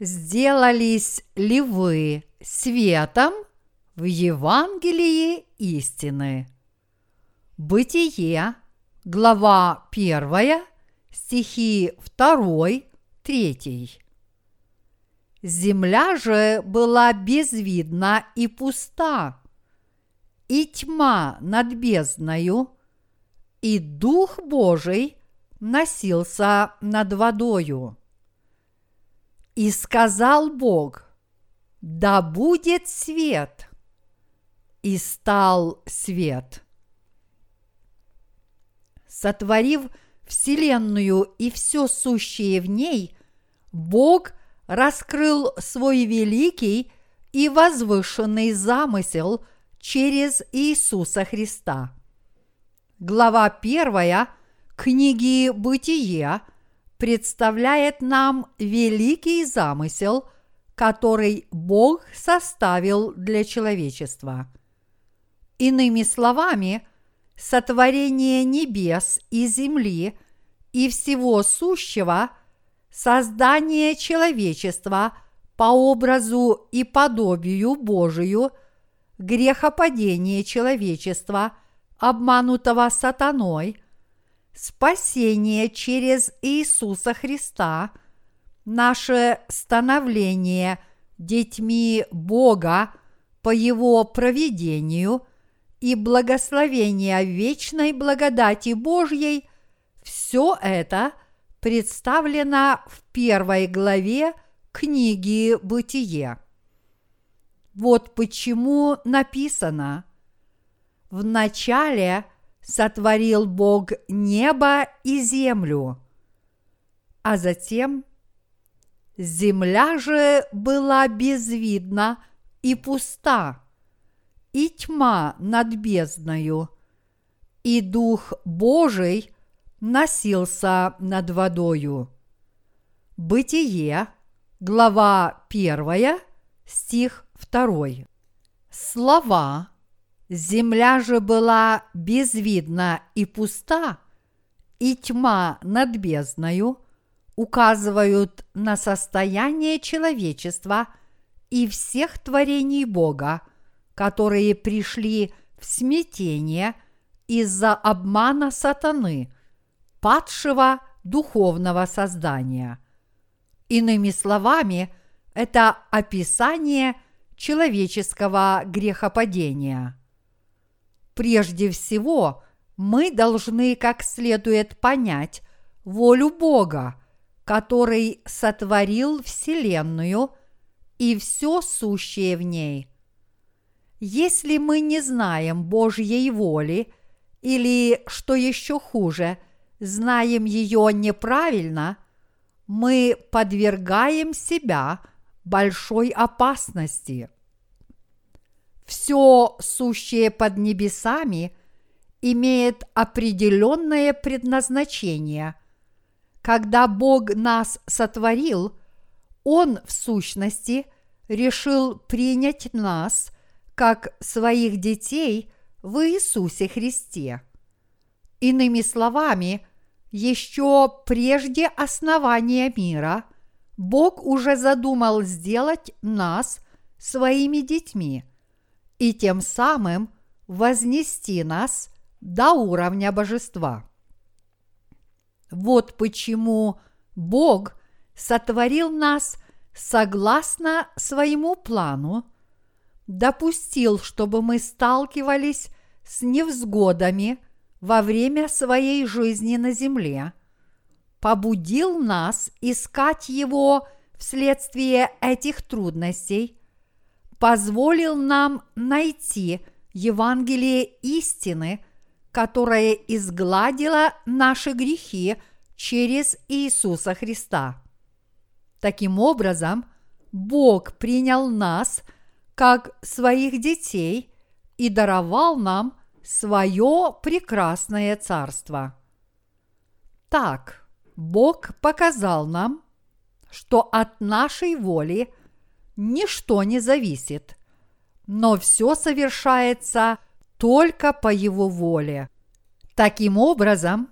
сделались ли вы светом в Евангелии истины? Бытие, глава 1, стихи 2, 3. Земля же была безвидна и пуста, и тьма над бездною, и Дух Божий носился над водою. И сказал Бог, да будет свет, и стал свет. Сотворив Вселенную и все сущее в ней, Бог раскрыл свой великий и возвышенный замысел через Иисуса Христа. Глава первая книги «Бытие» представляет нам великий замысел, который Бог составил для человечества. Иными словами, сотворение небес и земли и всего сущего – создание человечества по образу и подобию Божию, грехопадение человечества, обманутого сатаной, спасение через Иисуса Христа, наше становление детьми Бога по Его проведению и благословение вечной благодати Божьей – все это – представлена в первой главе книги «Бытие». Вот почему написано «В начале сотворил Бог небо и землю, а затем земля же была безвидна и пуста, и тьма над бездною, и Дух Божий – носился над водою. Бытие, глава 1, стих 2. Слова «Земля же была безвидна и пуста, и тьма над бездною» указывают на состояние человечества и всех творений Бога, которые пришли в смятение из-за обмана сатаны – падшего духовного создания. Иными словами, это описание человеческого грехопадения. Прежде всего, мы должны как следует понять волю Бога, который сотворил Вселенную и все сущее в ней. Если мы не знаем Божьей воли, или, что еще хуже – знаем ее неправильно, мы подвергаем себя большой опасности. Все сущее под небесами имеет определенное предназначение. Когда Бог нас сотворил, Он в сущности решил принять нас как своих детей в Иисусе Христе. Иными словами, еще прежде основания мира Бог уже задумал сделать нас своими детьми и тем самым вознести нас до уровня божества. Вот почему Бог сотворил нас согласно своему плану, допустил, чтобы мы сталкивались с невзгодами – во время своей жизни на земле, побудил нас искать Его вследствие этих трудностей, позволил нам найти Евангелие истины, которое изгладило наши грехи через Иисуса Христа. Таким образом, Бог принял нас как своих детей и даровал нам свое прекрасное царство. Так, Бог показал нам, что от нашей воли ничто не зависит, но все совершается только по Его воле. Таким образом,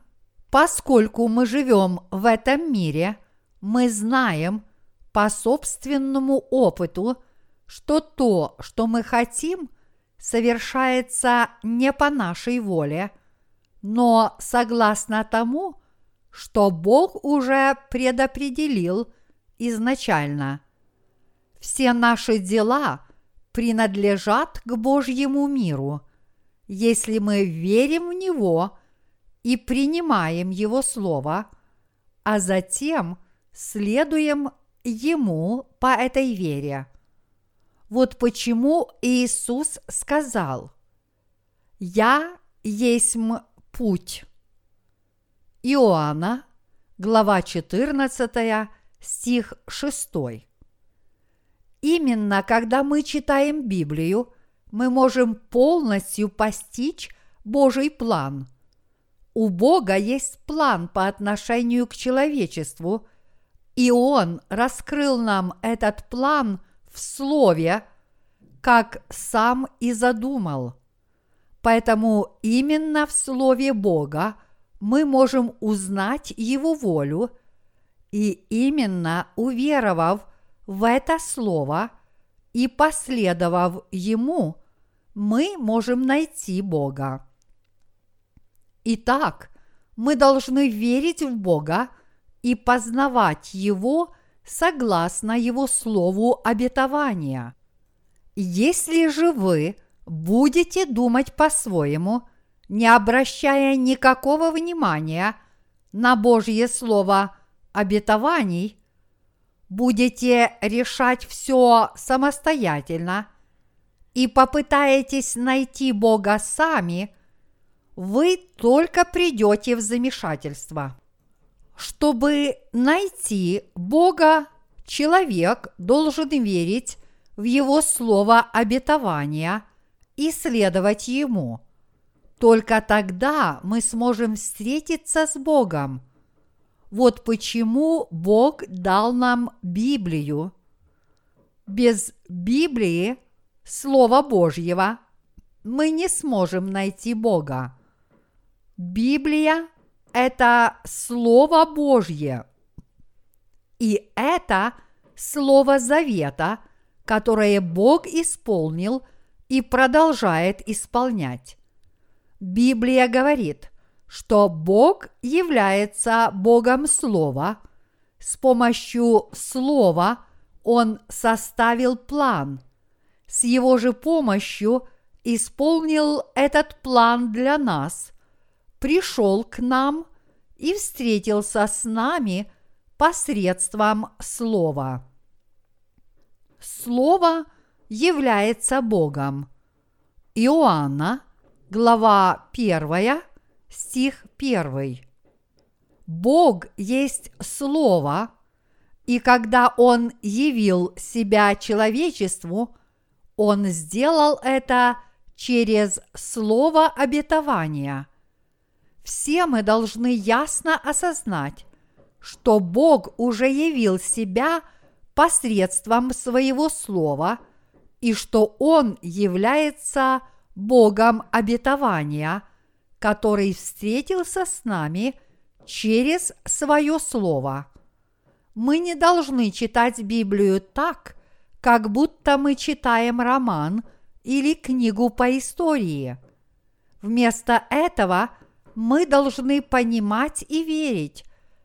поскольку мы живем в этом мире, мы знаем, по собственному опыту, что то, что мы хотим, совершается не по нашей воле, но согласно тому, что Бог уже предопределил изначально. Все наши дела принадлежат к Божьему миру, если мы верим в Него и принимаем Его Слово, а затем следуем Ему по этой вере. Вот почему Иисус сказал, «Я есть путь». Иоанна, глава 14, стих 6. Именно когда мы читаем Библию, мы можем полностью постичь Божий план. У Бога есть план по отношению к человечеству, и Он раскрыл нам этот план в Слове, как сам и задумал. Поэтому именно в Слове Бога мы можем узнать Его волю, и именно уверовав в это Слово и последовав Ему, мы можем найти Бога. Итак, мы должны верить в Бога и познавать Его согласно Его слову обетования. Если же вы будете думать по-своему, не обращая никакого внимания на Божье Слово обетований, будете решать все самостоятельно и попытаетесь найти Бога сами, вы только придете в замешательство. Чтобы найти Бога, человек должен верить в Его слово обетования и следовать Ему. Только тогда мы сможем встретиться с Богом. Вот почему Бог дал нам Библию. Без Библии, Слова Божьего, мы не сможем найти Бога. Библия это Слово Божье. И это Слово Завета, которое Бог исполнил и продолжает исполнять. Библия говорит, что Бог является Богом Слова. С помощью Слова Он составил план. С Его же помощью исполнил этот план для нас – пришел к нам и встретился с нами посредством Слова. Слово является Богом. Иоанна, глава 1, стих 1. Бог есть Слово, и когда Он явил себя человечеству, Он сделал это через Слово обетования – все мы должны ясно осознать, что Бог уже явил себя посредством своего слова и что Он является Богом обетования, который встретился с нами через свое слово. Мы не должны читать Библию так, как будто мы читаем роман или книгу по истории. Вместо этого – мы должны понимать и верить,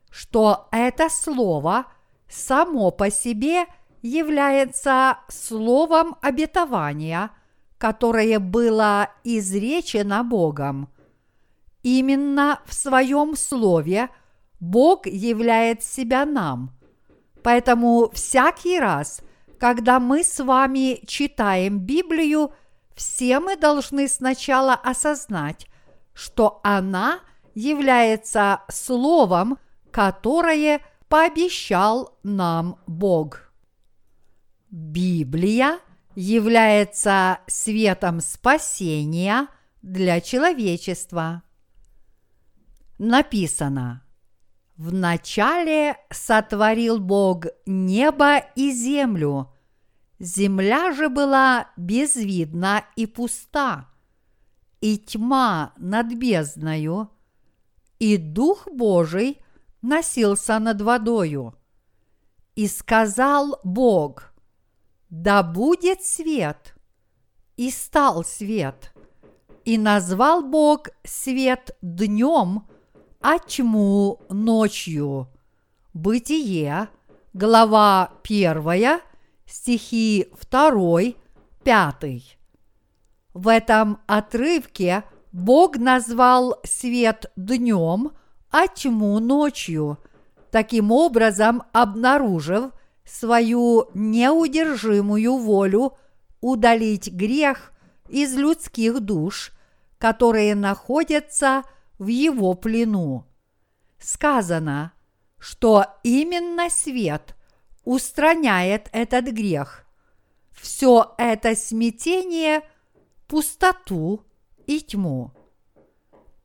что это слово само по себе является словом обетования, которое было изречено Богом. Именно в своем слове Бог являет себя нам. Поэтому всякий раз, когда мы с вами читаем Библию, все мы должны сначала осознать, что она является словом, которое пообещал нам Бог. Библия является светом спасения для человечества. Написано, в начале сотворил Бог небо и землю, земля же была безвидна и пуста – и тьма над бездною, и Дух Божий носился над водою. И сказал Бог, да будет свет. И стал свет. И назвал Бог свет днем, а тьму ночью. Бытие, глава 1, стихи 2, 5. В этом отрывке Бог назвал свет днем, а тьму ночью, таким образом обнаружив свою неудержимую волю удалить грех из людских душ, которые находятся в его плену. Сказано, что именно свет устраняет этот грех. Все это смятение – пустоту и тьму.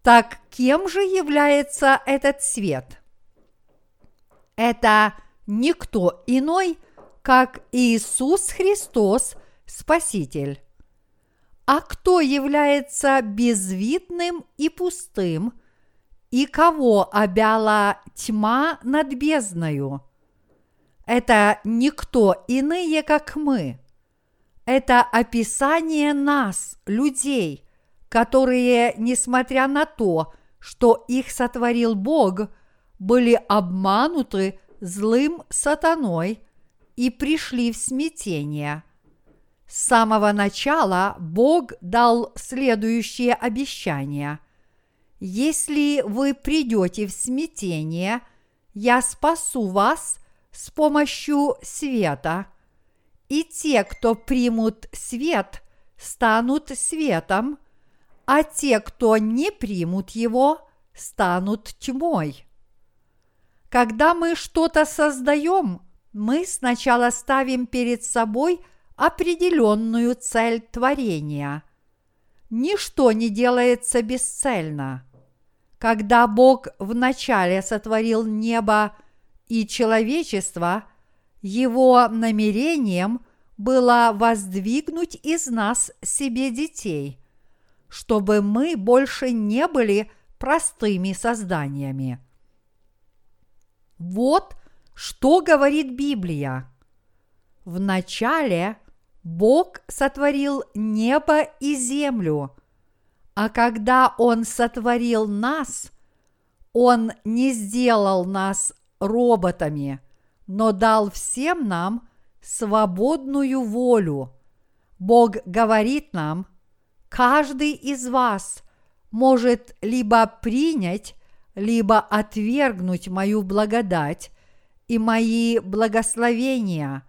Так кем же является этот свет? Это никто иной, как Иисус Христос, Спаситель. А кто является безвидным и пустым, и кого обяла тьма над бездною? Это никто иные, как мы. Это описание нас, людей, которые, несмотря на то, что их сотворил Бог, были обмануты злым сатаной и пришли в смятение. С самого начала Бог дал следующее обещание. Если вы придете в смятение, я спасу вас с помощью света. И те, кто примут свет, станут светом, а те, кто не примут его, станут тьмой. Когда мы что-то создаем, мы сначала ставим перед собой определенную цель творения. Ничто не делается бесцельно. Когда Бог вначале сотворил небо и человечество, Его намерением было воздвигнуть из нас себе детей – чтобы мы больше не были простыми созданиями. Вот что говорит Библия. Вначале Бог сотворил небо и землю, а когда Он сотворил нас, Он не сделал нас роботами, но дал всем нам свободную волю. Бог говорит нам – Каждый из вас может либо принять, либо отвергнуть мою благодать и мои благословения.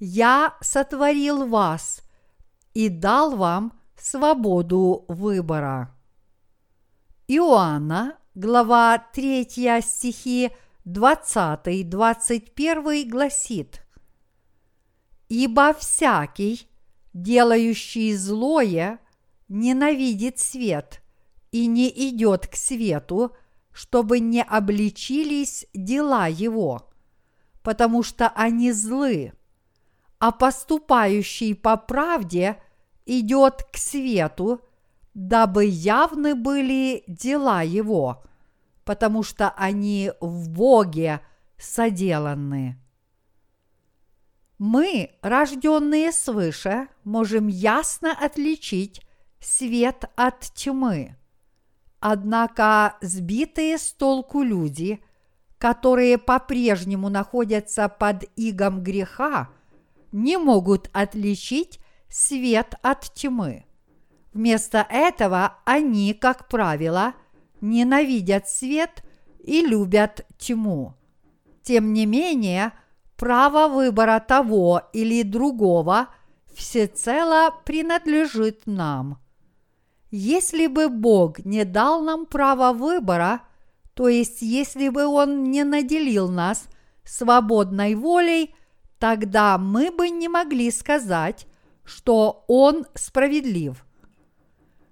Я сотворил вас и дал вам свободу выбора. Иоанна, глава 3 стихи 20-21 гласит «Ибо всякий, делающий злое, ненавидит свет и не идет к свету, чтобы не обличились дела его, потому что они злы, а поступающий по правде идет к свету, дабы явны были дела его, потому что они в Боге соделаны. Мы, рожденные свыше, можем ясно отличить свет от тьмы. Однако сбитые с толку люди, которые по-прежнему находятся под игом греха, не могут отличить свет от тьмы. Вместо этого они, как правило, ненавидят свет и любят тьму. Тем не менее, право выбора того или другого всецело принадлежит нам – если бы Бог не дал нам право выбора, то есть если бы Он не наделил нас свободной волей, тогда мы бы не могли сказать, что Он справедлив.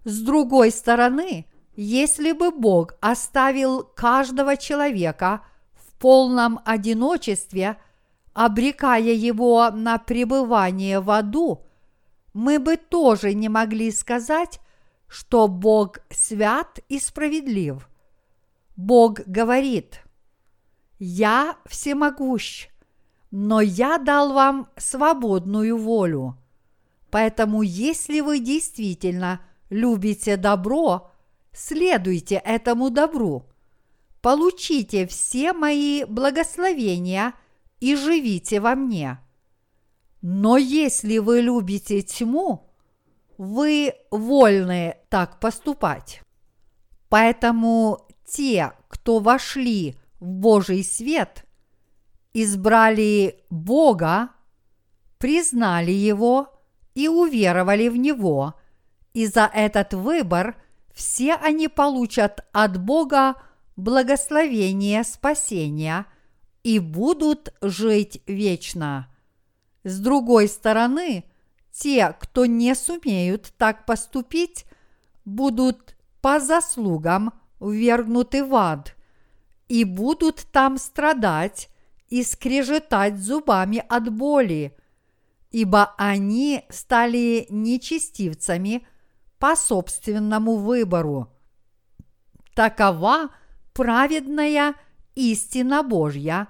С другой стороны, если бы Бог оставил каждого человека в полном одиночестве, обрекая его на пребывание в аду, мы бы тоже не могли сказать, что Бог свят и справедлив. Бог говорит, «Я всемогущ, но я дал вам свободную волю. Поэтому, если вы действительно любите добро, следуйте этому добру. Получите все мои благословения и живите во мне. Но если вы любите тьму, вы вольны так поступать. Поэтому те, кто вошли в Божий свет, избрали Бога, признали Его и уверовали в Него, и за этот выбор все они получат от Бога благословение спасения и будут жить вечно. С другой стороны, те, кто не сумеют так поступить, будут по заслугам ввергнуты в ад и будут там страдать и скрежетать зубами от боли, ибо они стали нечестивцами по собственному выбору. Такова праведная истина Божья,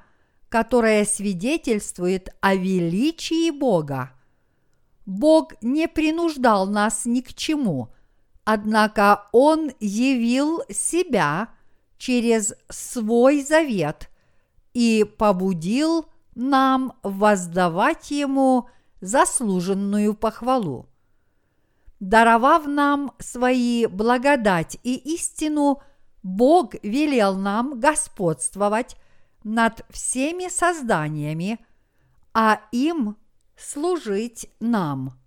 которая свидетельствует о величии Бога. Бог не принуждал нас ни к чему, однако Он явил себя через свой завет и побудил нам воздавать Ему заслуженную похвалу. Даровав нам свои благодать и истину, Бог велел нам господствовать над всеми созданиями, а им служить нам.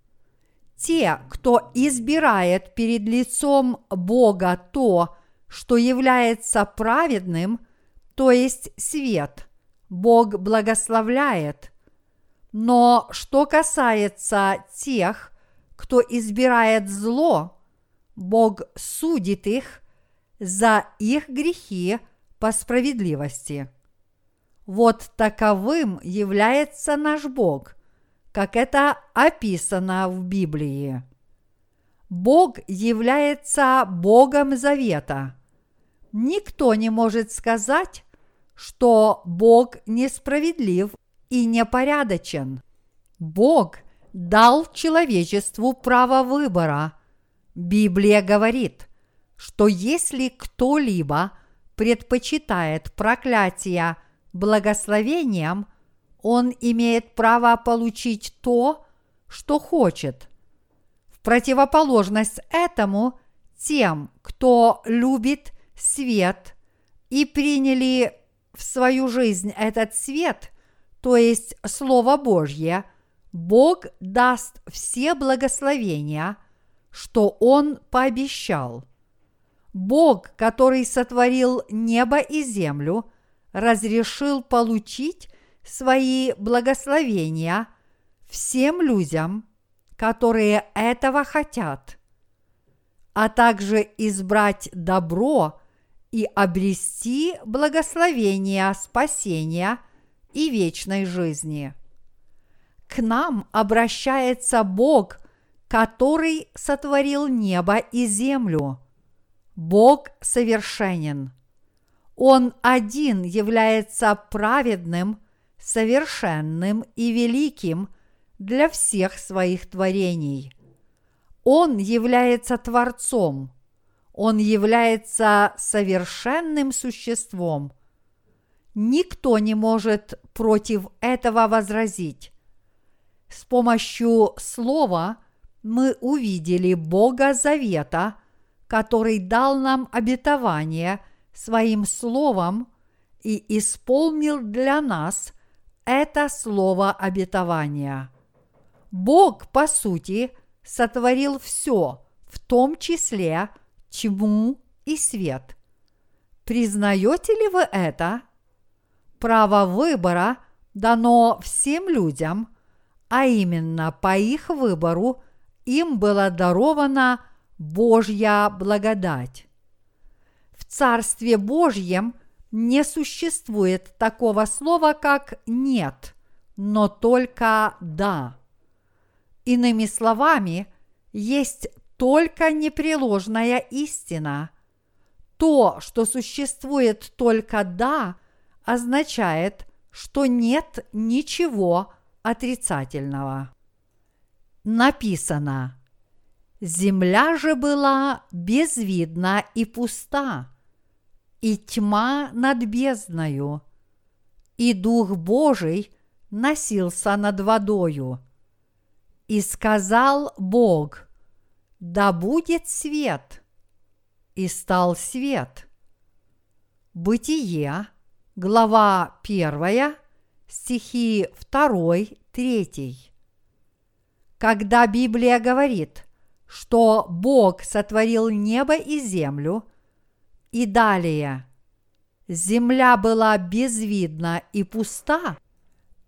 Те, кто избирает перед лицом Бога то, что является праведным, то есть свет, Бог благословляет. Но что касается тех, кто избирает зло, Бог судит их за их грехи по справедливости. Вот таковым является наш Бог, как это описано в Библии. Бог является Богом Завета. Никто не может сказать, что Бог несправедлив и непорядочен. Бог дал человечеству право выбора. Библия говорит, что если кто-либо предпочитает проклятие благословением, он имеет право получить то, что хочет. В противоположность этому, тем, кто любит свет и приняли в свою жизнь этот свет, то есть Слово Божье, Бог даст все благословения, что Он пообещал. Бог, который сотворил небо и землю, разрешил получить свои благословения всем людям, которые этого хотят, а также избрать добро и обрести благословение спасения и вечной жизни. К нам обращается Бог, который сотворил небо и землю. Бог совершенен. Он один является праведным, совершенным и великим для всех своих творений. Он является Творцом – он является совершенным существом. Никто не может против этого возразить. С помощью слова мы увидели Бога Завета, который дал нам обетование своим словом и исполнил для нас это слово обетования. Бог, по сути, сотворил все, в том числе – тьму и свет. Признаете ли вы это? Право выбора дано всем людям, а именно по их выбору им была дарована Божья благодать. В Царстве Божьем не существует такого слова, как «нет», но только «да». Иными словами, есть только непреложная истина. То, что существует только «да», означает, что нет ничего отрицательного. Написано, земля же была безвидна и пуста, и тьма над бездною, и Дух Божий носился над водою. И сказал Бог, да будет свет, и стал свет. Бытие, глава 1, стихи 2, 3. Когда Библия говорит, что Бог сотворил небо и землю, и далее земля была безвидна и пуста,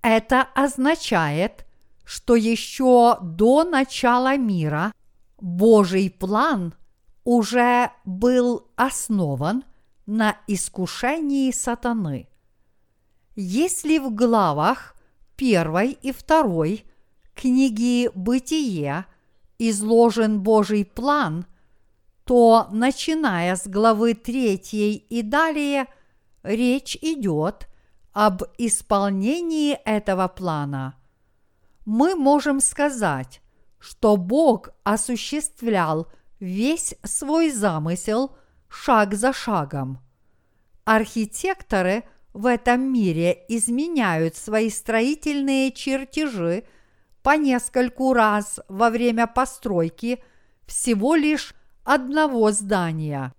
это означает, что еще до начала мира Божий план уже был основан на искушении сатаны. Если в главах 1 и 2 книги «Бытие» изложен Божий план, то, начиная с главы 3 и далее, речь идет об исполнении этого плана. Мы можем сказать, что Бог осуществлял весь свой замысел шаг за шагом. Архитекторы в этом мире изменяют свои строительные чертежи по нескольку раз во время постройки всего лишь одного здания.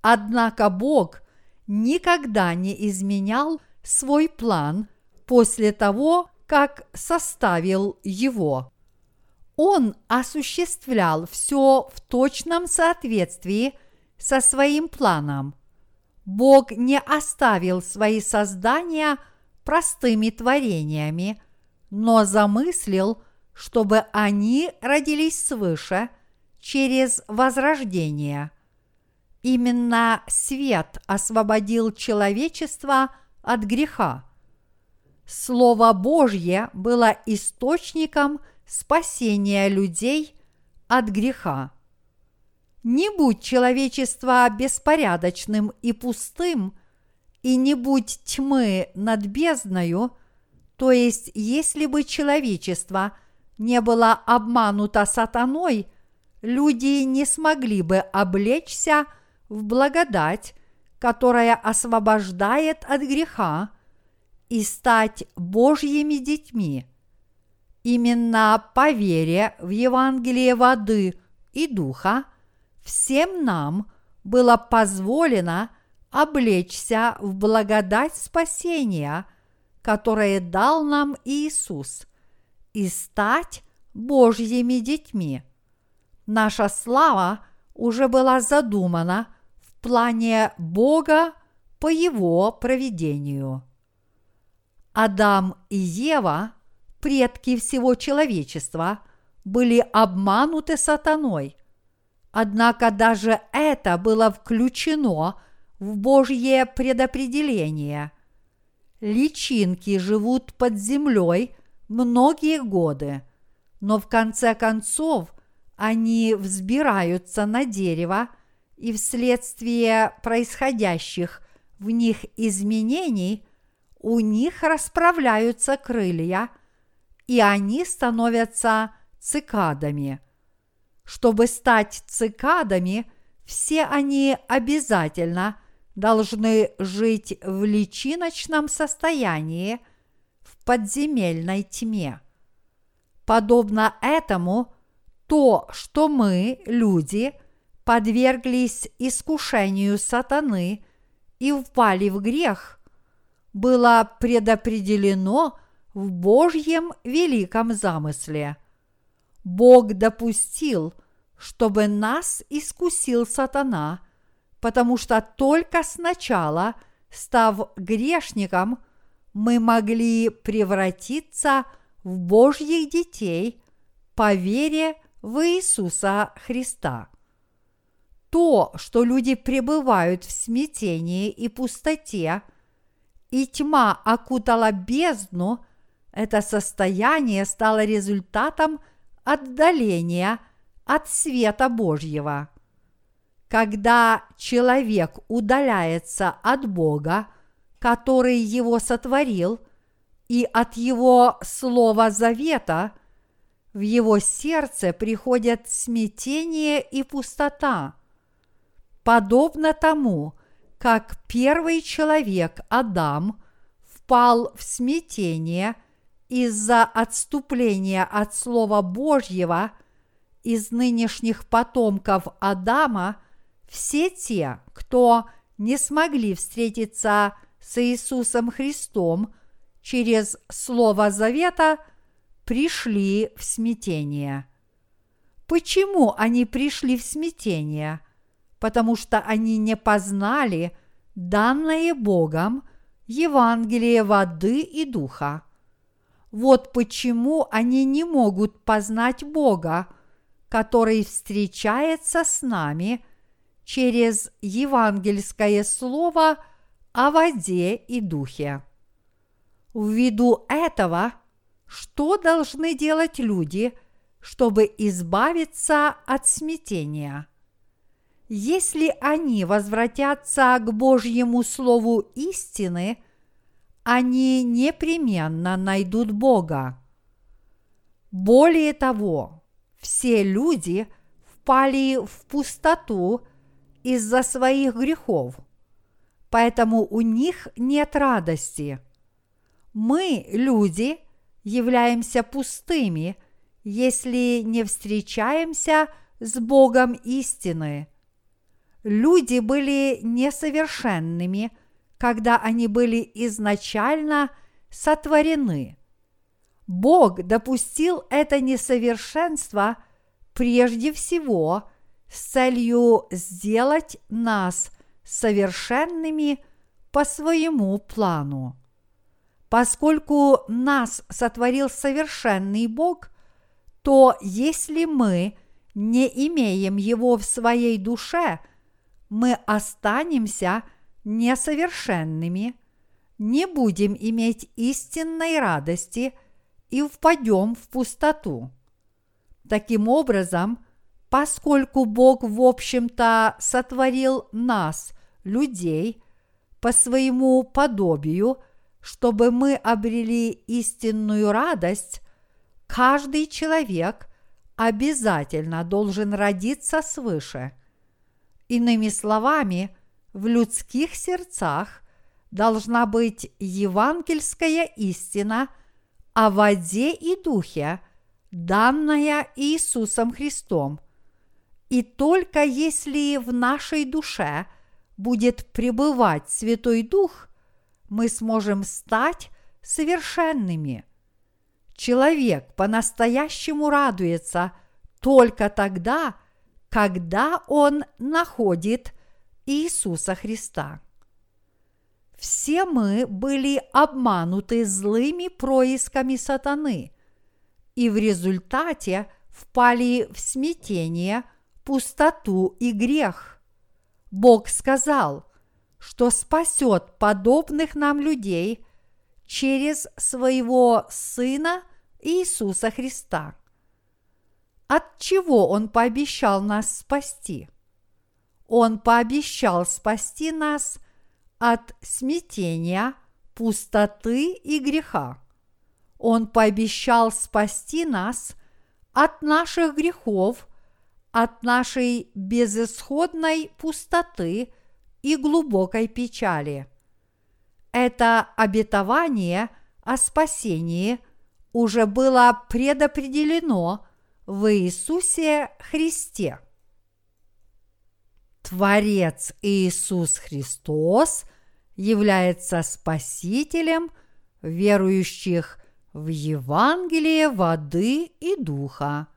Однако Бог никогда не изменял свой план после того, как составил его. Он осуществлял все в точном соответствии со своим планом. Бог не оставил свои создания простыми творениями, но замыслил, чтобы они родились свыше через возрождение. Именно свет освободил человечество от греха. Слово Божье было источником – спасения людей от греха. Не будь человечество беспорядочным и пустым, и не будь тьмы над бездною, то есть если бы человечество не было обмануто сатаной, люди не смогли бы облечься в благодать, которая освобождает от греха, и стать Божьими детьми – Именно по вере в Евангелие воды и духа всем нам было позволено облечься в благодать спасения, которое дал нам Иисус, и стать Божьими детьми. Наша слава уже была задумана в плане Бога по Его проведению. Адам и Ева – предки всего человечества были обмануты сатаной. Однако даже это было включено в Божье предопределение. Личинки живут под землей многие годы, но в конце концов они взбираются на дерево и вследствие происходящих в них изменений у них расправляются крылья – и они становятся цикадами. Чтобы стать цикадами, все они обязательно должны жить в личиночном состоянии в подземельной тьме. Подобно этому, то, что мы, люди, подверглись искушению сатаны и впали в грех, было предопределено в Божьем великом замысле. Бог допустил, чтобы нас искусил сатана, потому что только сначала, став грешником, мы могли превратиться в Божьих детей по вере в Иисуса Христа. То, что люди пребывают в смятении и пустоте, и тьма окутала бездну – это состояние стало результатом отдаления от света Божьего. Когда человек удаляется от Бога, который его сотворил, и от его слова завета в его сердце приходят смятение и пустота, подобно тому, как первый человек Адам впал в смятение из-за отступления от Слова Божьего из нынешних потомков Адама, все те, кто не смогли встретиться с Иисусом Христом через Слово Завета, пришли в смятение. Почему они пришли в смятение? Потому что они не познали данное Богом Евангелие воды и духа. Вот почему они не могут познать Бога, который встречается с нами через евангельское слово о воде и духе. Ввиду этого, что должны делать люди, чтобы избавиться от смятения? Если они возвратятся к Божьему Слову истины, они непременно найдут Бога. Более того, все люди впали в пустоту из-за своих грехов, поэтому у них нет радости. Мы, люди, являемся пустыми, если не встречаемся с Богом истины. Люди были несовершенными, когда они были изначально сотворены. Бог допустил это несовершенство прежде всего с целью сделать нас совершенными по своему плану. Поскольку нас сотворил совершенный Бог, то если мы не имеем Его в своей душе, мы останемся несовершенными, не будем иметь истинной радости и впадем в пустоту. Таким образом, поскольку Бог, в общем-то, сотворил нас, людей, по своему подобию, чтобы мы обрели истинную радость, каждый человек обязательно должен родиться свыше. Иными словами, в людских сердцах должна быть евангельская истина о воде и духе, данная Иисусом Христом – и только если в нашей душе будет пребывать Святой Дух, мы сможем стать совершенными. Человек по-настоящему радуется только тогда, когда он находит Иисуса Христа. Все мы были обмануты злыми происками сатаны и в результате впали в смятение – пустоту и грех. Бог сказал, что спасет подобных нам людей через своего Сына Иисуса Христа. От чего Он пообещал нас спасти? Он пообещал спасти нас от смятения, пустоты и греха. Он пообещал спасти нас от наших грехов – от нашей безысходной пустоты и глубокой печали. Это обетование о спасении уже было предопределено в Иисусе Христе. Творец Иисус Христос является Спасителем верующих в Евангелие воды и духа.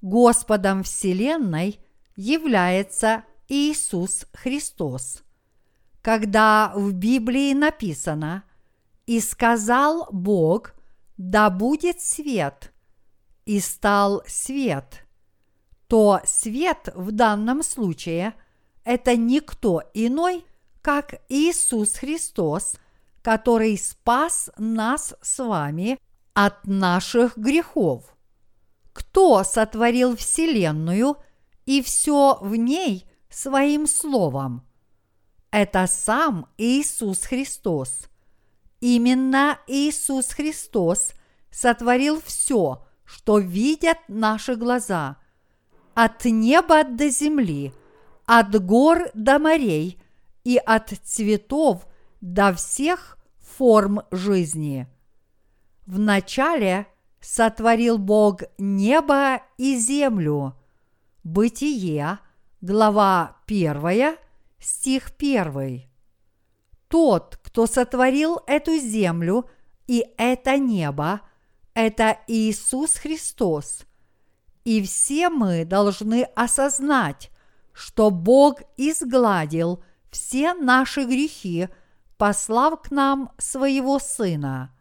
Господом Вселенной является Иисус Христос. Когда в Библии написано «И сказал Бог, да будет свет», и стал свет, то свет в данном случае – это никто иной, как Иисус Христос, который спас нас с вами от наших грехов – кто сотворил Вселенную и все в ней своим словом? – это сам Иисус Христос. Именно Иисус Христос сотворил все, что видят наши глаза, от неба до земли, от гор до морей и от цветов до всех форм жизни. Вначале сотворил Бог небо и землю. Бытие, глава 1, стих 1. Тот, кто сотворил эту землю и это небо, это Иисус Христос. И все мы должны осознать, что Бог изгладил все наши грехи, послав к нам своего Сына.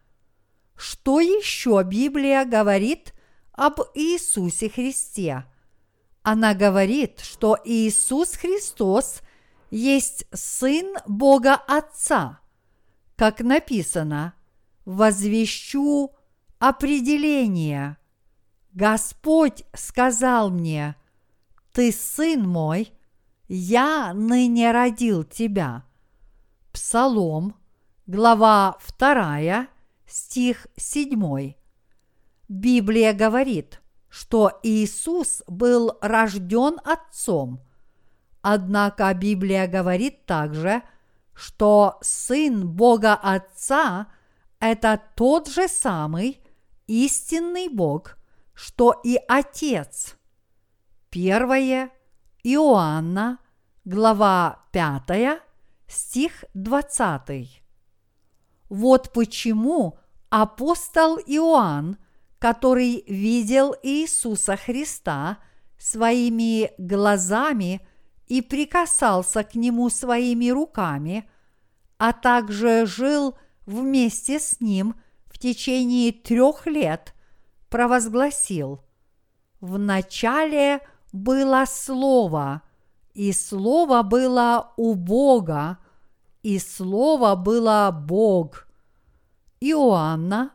Что еще Библия говорит об Иисусе Христе? Она говорит, что Иисус Христос есть Сын Бога Отца. Как написано, возвещу определение. Господь сказал мне, Ты сын мой, я ныне родил тебя. Псалом, глава 2, стих 7. Библия говорит, что Иисус был рожден Отцом. Однако Библия говорит также, что Сын Бога Отца – это тот же самый истинный Бог, что и Отец. Первое Иоанна, глава 5, стих 20. Вот почему апостол Иоанн, который видел Иисуса Христа своими глазами и прикасался к нему своими руками, а также жил вместе с ним в течение трех лет, провозгласил «В начале было Слово, и Слово было у Бога, и Слово было Бог. Иоанна,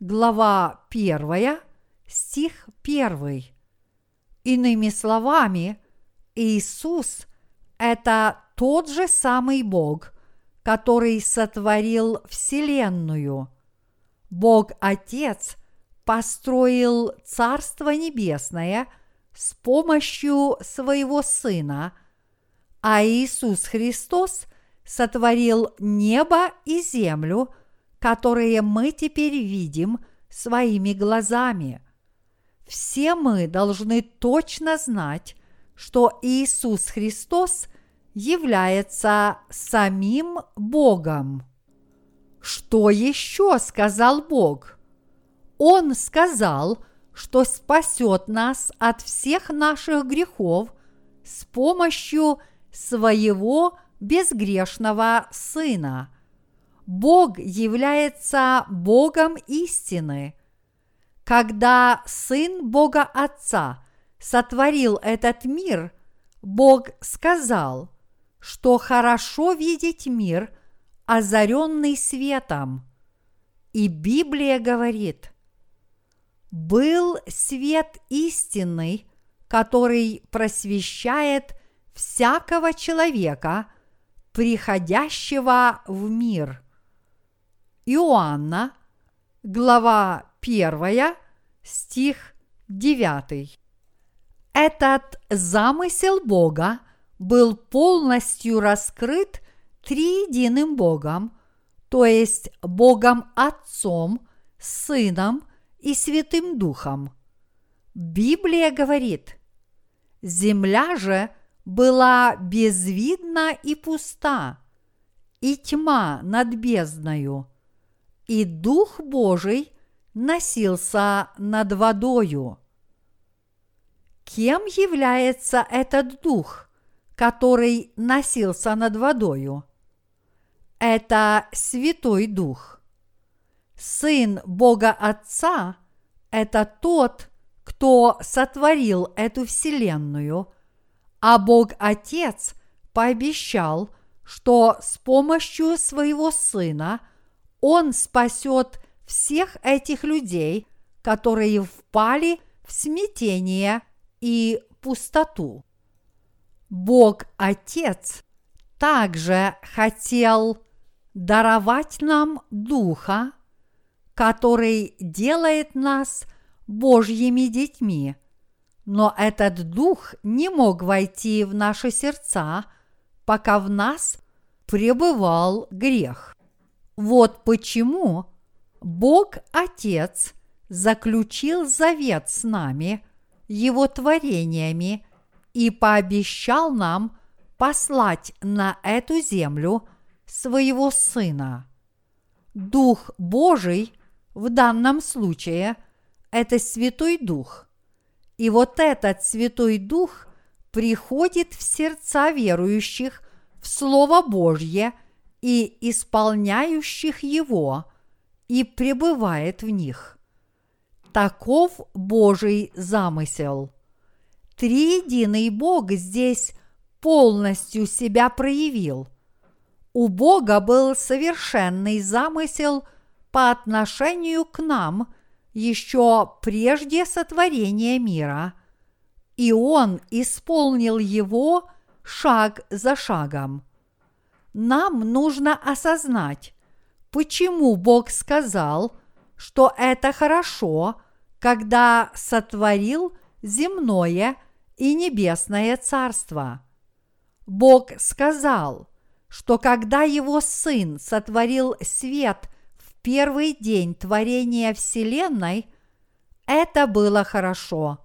глава 1, стих 1. Иными словами, Иисус – это тот же самый Бог, который сотворил Вселенную. Бог Отец построил Царство Небесное с помощью своего Сына, а Иисус Христос – сотворил небо и землю, которые мы теперь видим своими глазами. Все мы должны точно знать, что Иисус Христос является самим Богом. Что еще сказал Бог? Он сказал, что спасет нас от всех наших грехов с помощью своего безгрешного Сына. Бог является Богом истины. Когда Сын Бога Отца сотворил этот мир, Бог сказал, что хорошо видеть мир, озаренный светом. И Библия говорит, был свет истинный, который просвещает всякого человека – приходящего в мир. Иоанна, глава 1, стих 9. Этот замысел Бога был полностью раскрыт триединым Богом, то есть Богом Отцом, Сыном и Святым Духом. Библия говорит, земля же была безвидна и пуста, и тьма над бездною, и Дух Божий носился над водою. Кем является этот Дух, который носился над водою? Это Святой Дух. Сын Бога Отца – это тот, кто сотворил эту вселенную – а Бог Отец пообещал, что с помощью своего Сына Он спасет всех этих людей, которые впали в смятение и пустоту. Бог Отец также хотел даровать нам Духа, который делает нас Божьими детьми. Но этот Дух не мог войти в наши сердца, пока в нас пребывал грех. Вот почему Бог Отец заключил завет с нами, Его творениями, и пообещал нам послать на эту землю своего Сына. Дух Божий в данном случае – это Святой Дух. И вот этот Святой Дух приходит в сердца верующих в Слово Божье и исполняющих его, и пребывает в них. Таков Божий замысел. Триединый Бог здесь полностью себя проявил. У Бога был совершенный замысел – по отношению к нам еще прежде сотворения мира, и Он исполнил его шаг за шагом. Нам нужно осознать, почему Бог сказал, что это хорошо, когда сотворил земное и небесное царство. Бог сказал, что когда его Сын сотворил свет – первый день творения Вселенной, это было хорошо.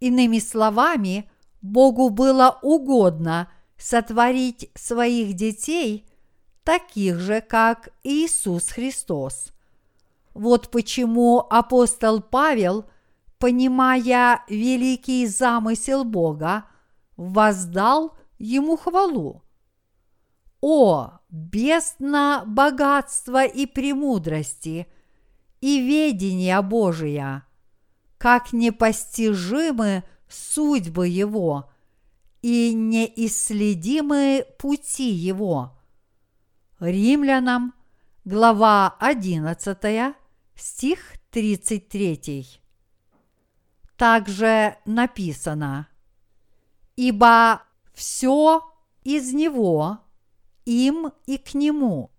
Иными словами, Богу было угодно сотворить своих детей, таких же, как Иисус Христос. Вот почему апостол Павел, понимая великий замысел Бога, воздал ему хвалу. О, бездна богатства и премудрости и ведения Божия, как непостижимы судьбы Его и неисследимы пути Его. Римлянам, глава 11, стих 33. Также написано, «Ибо все из Него – им и к Нему.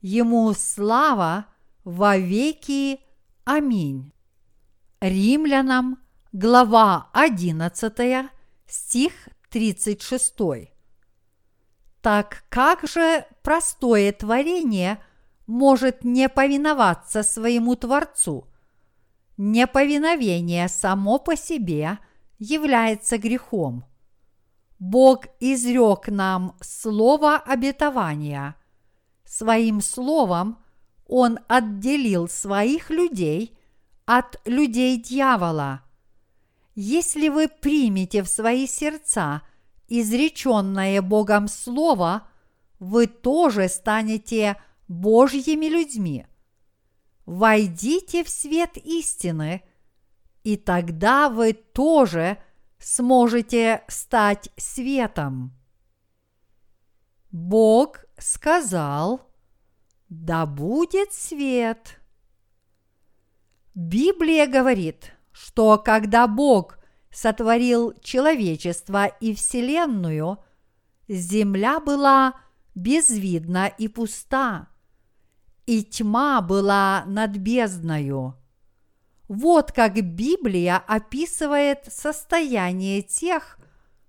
Ему слава во веки. Аминь. Римлянам, глава 11, стих 36. Так как же простое творение может не повиноваться своему Творцу? Неповиновение само по себе является грехом – Бог изрек нам слово обетования. Своим словом Он отделил своих людей от людей дьявола. Если вы примете в свои сердца изреченное Богом Слово, вы тоже станете Божьими людьми. Войдите в свет истины, и тогда вы тоже – сможете стать светом. Бог сказал, да будет свет. Библия говорит, что когда Бог сотворил человечество и Вселенную, земля была безвидна и пуста, и тьма была над бездною. Вот как Библия описывает состояние тех,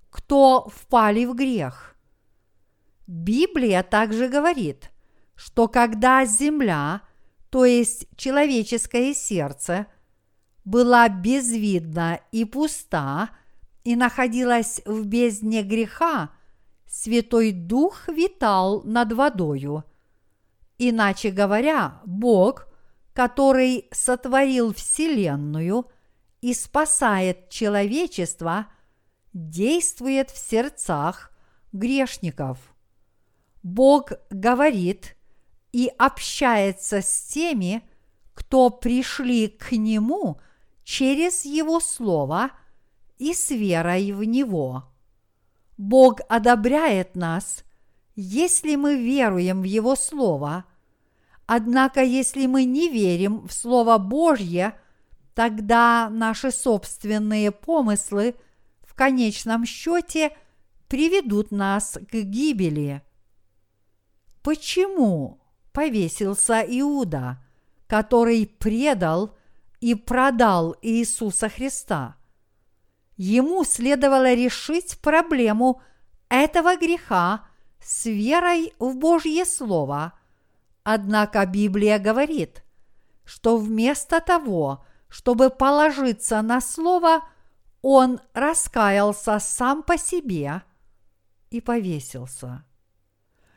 кто впали в грех. Библия также говорит, что когда земля, то есть человеческое сердце, была безвидна и пуста и находилась в бездне греха, Святой Дух витал над водою. Иначе говоря, Бог – который сотворил Вселенную и спасает человечество, действует в сердцах грешников. Бог говорит и общается с теми, кто пришли к Нему через Его Слово и с верой в Него. Бог одобряет нас, если мы веруем в Его Слово – Однако, если мы не верим в Слово Божье, тогда наши собственные помыслы в конечном счете приведут нас к гибели. Почему повесился Иуда, который предал и продал Иисуса Христа? Ему следовало решить проблему этого греха с верой в Божье Слово. Однако Библия говорит, что вместо того, чтобы положиться на Слово, он раскаялся сам по себе и повесился.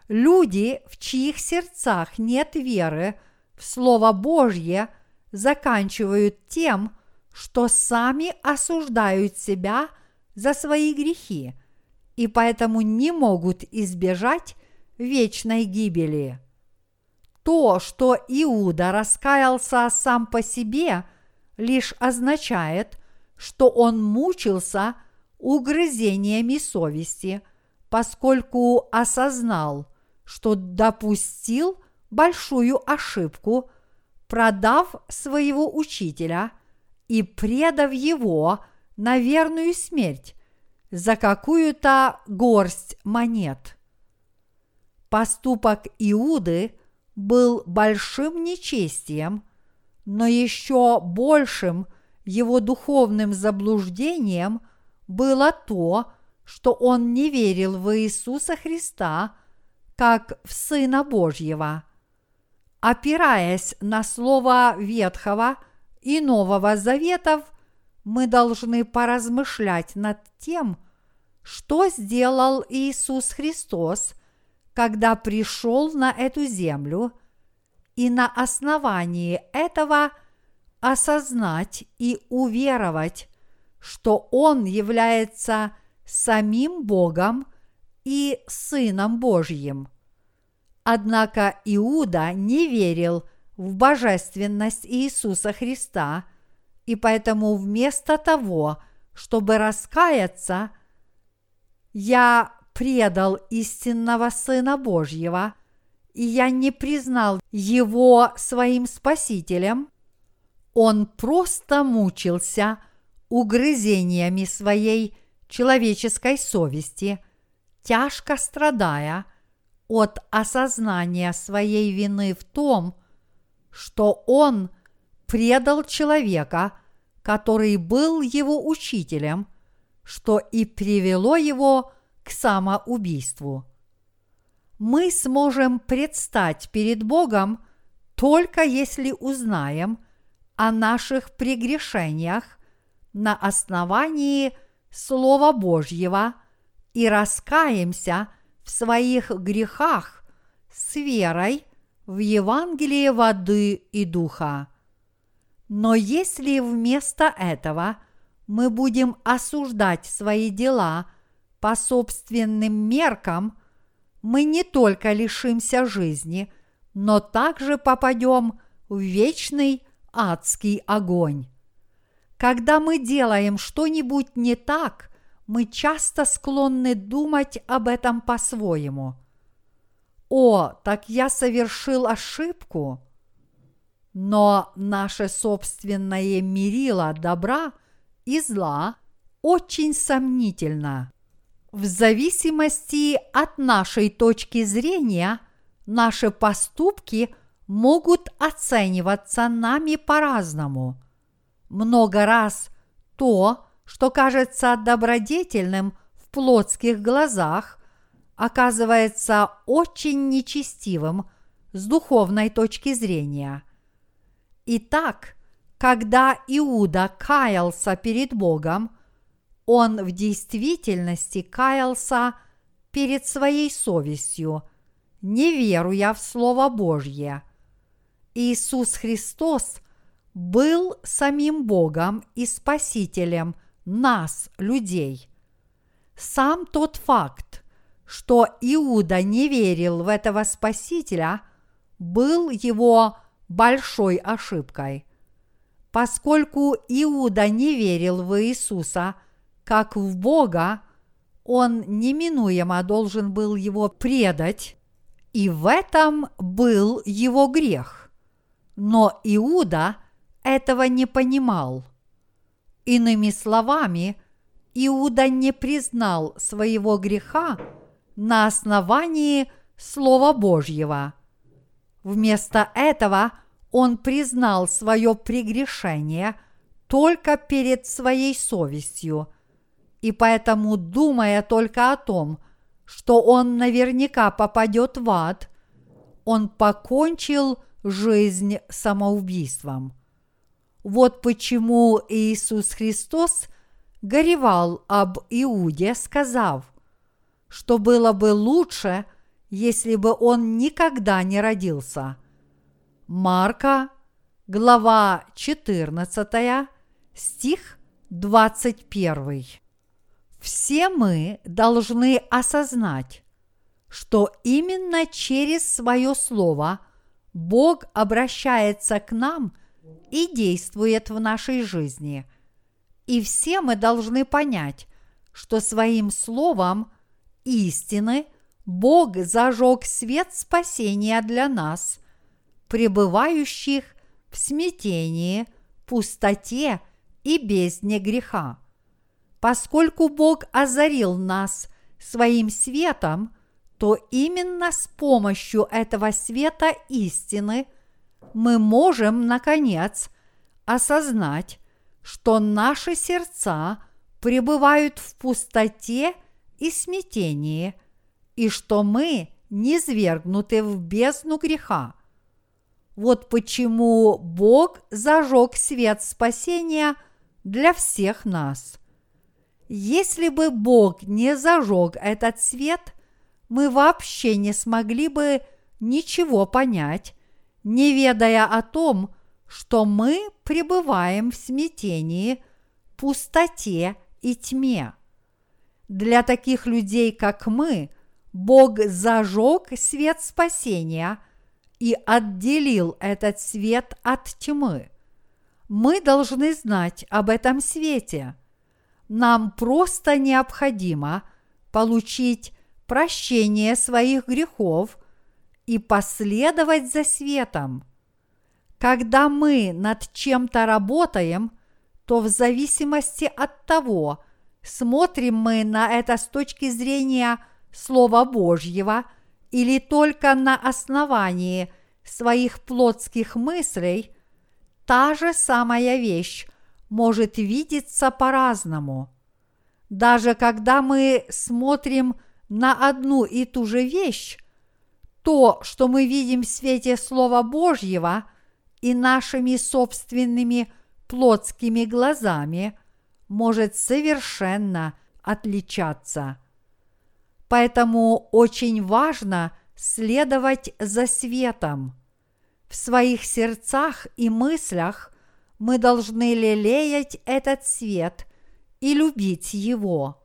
Люди, в чьих сердцах нет веры в Слово Божье, заканчивают тем, что сами осуждают себя за свои грехи и поэтому не могут избежать вечной гибели. То, что Иуда раскаялся сам по себе, лишь означает, что он мучился угрызениями совести, поскольку осознал, что допустил большую ошибку, продав своего учителя и предав его на верную смерть за какую-то горсть монет. Поступок Иуды был большим нечестием, но еще большим его духовным заблуждением было то, что он не верил в Иисуса Христа – как в Сына Божьего. Опираясь на слово Ветхого и Нового Заветов, мы должны поразмышлять над тем, что сделал Иисус Христос, когда пришел на эту землю, и на основании этого осознать и уверовать, что Он является самим Богом и Сыном Божьим. Однако Иуда не верил в божественность Иисуса Христа, и поэтому вместо того, чтобы раскаяться, я предал истинного Сына Божьего, и я не признал Его своим Спасителем, он просто мучился угрызениями своей человеческой совести – тяжко страдая от осознания своей вины в том, что он предал человека, который был его учителем, что и привело его к самоубийству. Мы сможем предстать перед Богом только если узнаем о наших прегрешениях на основании Слова Божьего – и раскаемся в своих грехах с верой в Евангелие воды и духа. Но если вместо этого мы будем осуждать свои дела по собственным меркам, мы не только лишимся жизни, но также попадем в вечный адский огонь. Когда мы делаем что-нибудь не так – мы часто склонны думать об этом по-своему. О, так я совершил ошибку. Но наше собственное мерило добра и зла очень сомнительно. В зависимости от нашей точки зрения, наши поступки могут оцениваться нами по-разному. Много раз то, что кажется добродетельным в плотских глазах, оказывается очень нечестивым с духовной точки зрения. Итак, когда Иуда каялся перед Богом, он в действительности каялся перед своей совестью, не веруя в Слово Божье. Иисус Христос был самим Богом и Спасителем – нас, людей. Сам тот факт, что Иуда не верил в этого Спасителя, был его большой ошибкой. Поскольку Иуда не верил в Иисуса как в Бога, он неминуемо должен был его предать, и в этом был его грех. Но Иуда этого не понимал – Иными словами, Иуда не признал своего греха на основании Слова Божьего. Вместо этого он признал свое прегрешение только перед своей совестью, и поэтому, думая только о том, что он наверняка попадет в ад, он покончил жизнь самоубийством. Вот почему Иисус Христос горевал об Иуде, сказав, что было бы лучше, если бы он никогда не родился. Марка, глава 14, стих 21. Все мы должны осознать, что именно через свое слово Бог обращается к нам и действует в нашей жизни. И все мы должны понять, что своим словом истины Бог зажег свет спасения для нас, пребывающих в смятении, пустоте и бездне греха. Поскольку Бог озарил нас своим светом, то именно с помощью этого света истины мы можем, наконец, осознать, что наши сердца пребывают в пустоте и смятении, и что мы не свергнуты в бездну греха. Вот почему Бог зажег свет спасения для всех нас. Если бы Бог не зажег этот свет, мы вообще не смогли бы ничего понять, не ведая о том, что мы пребываем в смятении, пустоте и тьме. Для таких людей, как мы, Бог зажег свет спасения и отделил этот свет от тьмы. Мы должны знать об этом свете. Нам просто необходимо получить прощение своих грехов и последовать за светом. Когда мы над чем-то работаем, то в зависимости от того, смотрим мы на это с точки зрения Слова Божьего или только на основании своих плотских мыслей, та же самая вещь может видеться по-разному. Даже когда мы смотрим на одну и ту же вещь, то, что мы видим в свете Слова Божьего и нашими собственными плотскими глазами, может совершенно отличаться. Поэтому очень важно следовать за светом. В своих сердцах и мыслях мы должны лелеять этот свет и любить его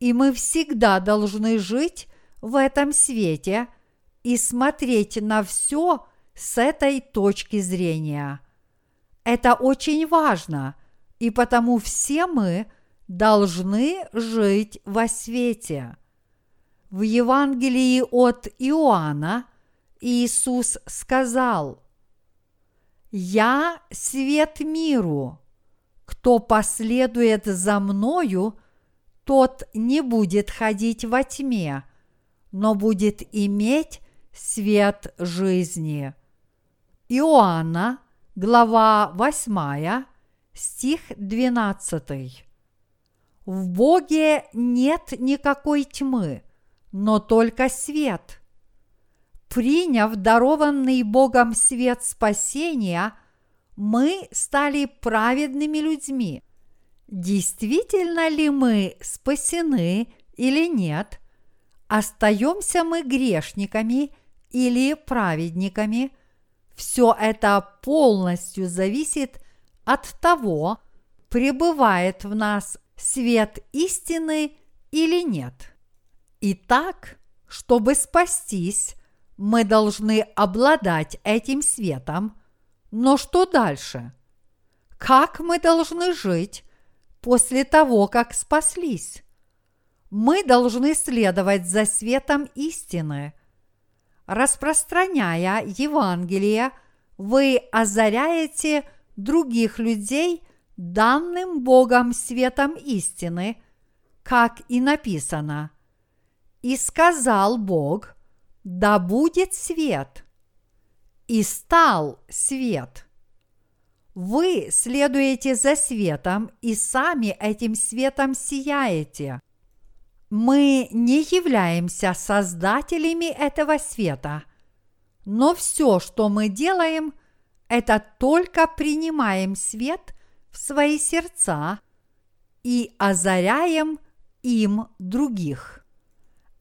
и мы всегда должны жить в этом свете и смотреть на все с этой точки зрения. Это очень важно, и потому все мы должны жить во свете. В Евангелии от Иоанна Иисус сказал, «Я свет миру, кто последует за мною – тот не будет ходить во тьме, но будет иметь свет жизни. Иоанна, глава 8, стих 12. В Боге нет никакой тьмы, но только свет. Приняв дарованный Богом свет спасения, мы стали праведными людьми – действительно ли мы спасены или нет, остаемся мы грешниками или праведниками, все это полностью зависит от того, пребывает в нас свет истины или нет. Итак, чтобы спастись, мы должны обладать этим светом, но что дальше? Как мы должны жить, после того, как спаслись. Мы должны следовать за светом истины. Распространяя Евангелие, вы озаряете других людей данным Богом светом истины, как и написано. И сказал Бог, да будет свет. И стал свет. Вы следуете за светом и сами этим светом сияете. Мы не являемся создателями этого света, но все, что мы делаем, это только принимаем свет в свои сердца и озаряем им других.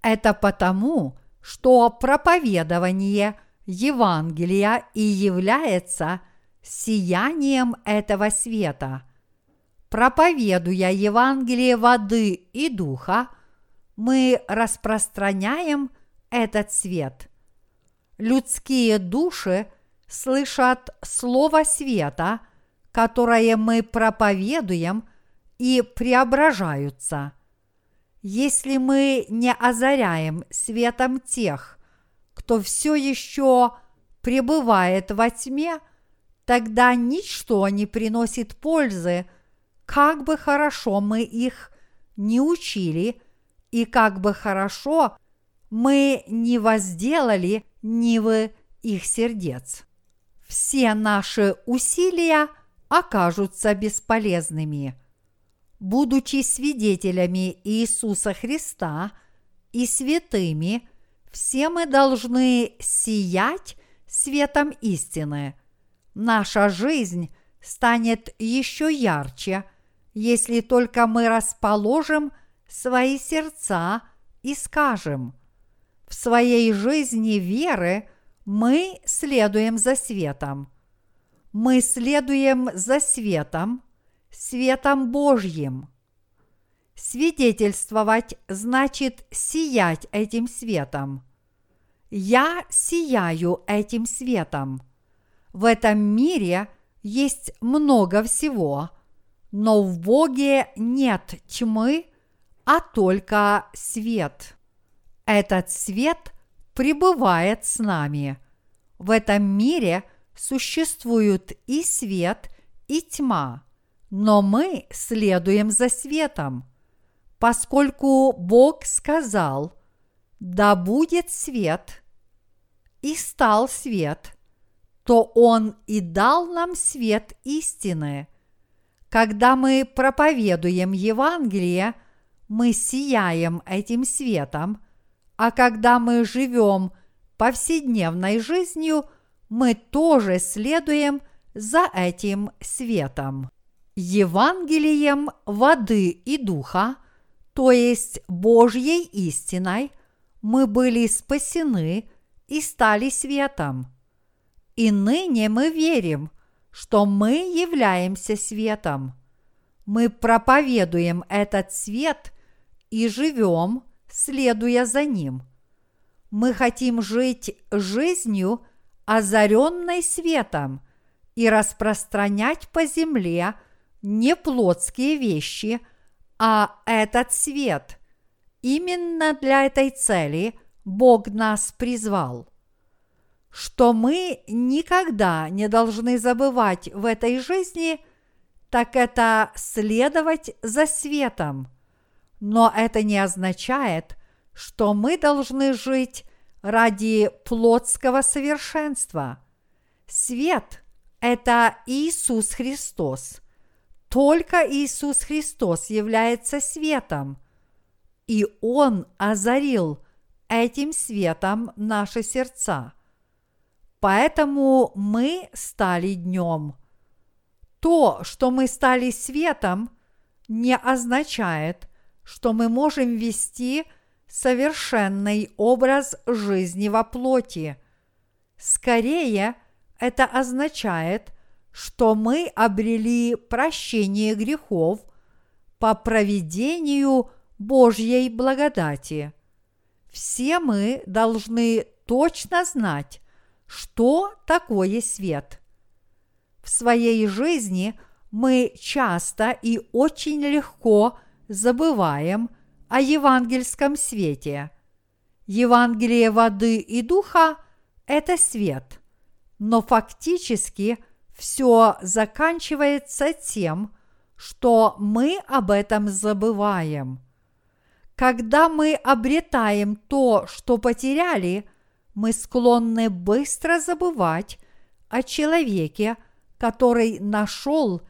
Это потому, что проповедование Евангелия и является сиянием этого света. Проповедуя Евангелие воды и духа, мы распространяем этот свет. Людские души слышат слово света, которое мы проповедуем, и преображаются. Если мы не озаряем светом тех, кто все еще пребывает во тьме, тогда ничто не приносит пользы, как бы хорошо мы их не учили и как бы хорошо мы не возделали нивы их сердец. Все наши усилия окажутся бесполезными. Будучи свидетелями Иисуса Христа и святыми, все мы должны сиять светом истины – наша жизнь станет еще ярче, если только мы расположим свои сердца и скажем, в своей жизни веры мы следуем за светом. Мы следуем за светом, светом Божьим. Свидетельствовать значит сиять этим светом. Я сияю этим светом – в этом мире есть много всего, но в Боге нет тьмы, а только свет. Этот свет пребывает с нами. В этом мире существуют и свет, и тьма, но мы следуем за светом, поскольку Бог сказал, да будет свет, и стал свет – то Он и дал нам свет истины. Когда мы проповедуем Евангелие, мы сияем этим светом, а когда мы живем повседневной жизнью, мы тоже следуем за этим светом. Евангелием воды и духа, то есть Божьей истиной, мы были спасены и стали светом – и ныне мы верим, что мы являемся светом. Мы проповедуем этот свет и живем, следуя за ним. Мы хотим жить жизнью, озаренной светом, и распространять по земле не плотские вещи, а этот свет. Именно для этой цели Бог нас призвал что мы никогда не должны забывать в этой жизни, так это следовать за светом. Но это не означает, что мы должны жить ради плотского совершенства. Свет – это Иисус Христос. Только Иисус Христос является светом, и Он озарил этим светом наши сердца – Поэтому мы стали днем. То, что мы стали светом, не означает, что мы можем вести совершенный образ жизни во плоти. Скорее, это означает, что мы обрели прощение грехов по проведению Божьей благодати. Все мы должны точно знать, что такое свет. В своей жизни мы часто и очень легко забываем о евангельском свете. Евангелие воды и духа – это свет, но фактически все заканчивается тем, что мы об этом забываем. Когда мы обретаем то, что потеряли, мы склонны быстро забывать о человеке, который нашел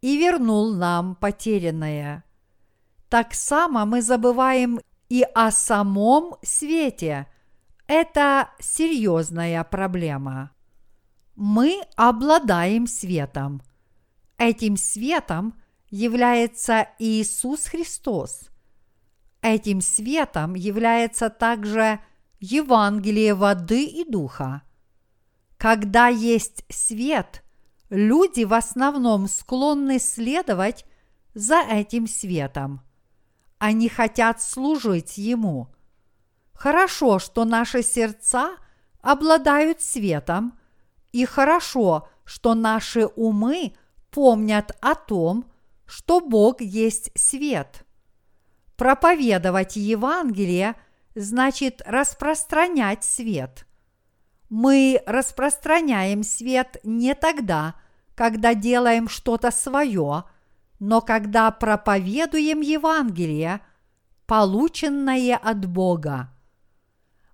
и вернул нам потерянное. Так само мы забываем и о самом свете. Это серьезная проблема. Мы обладаем светом. Этим светом является Иисус Христос – Этим светом является также Евангелие воды и духа. Когда есть свет, люди в основном склонны следовать за этим светом. Они хотят служить ему. Хорошо, что наши сердца обладают светом, и хорошо, что наши умы помнят о том, что Бог есть свет – Проповедовать Евангелие значит распространять свет. Мы распространяем свет не тогда, когда делаем что-то свое, но когда проповедуем Евангелие, полученное от Бога.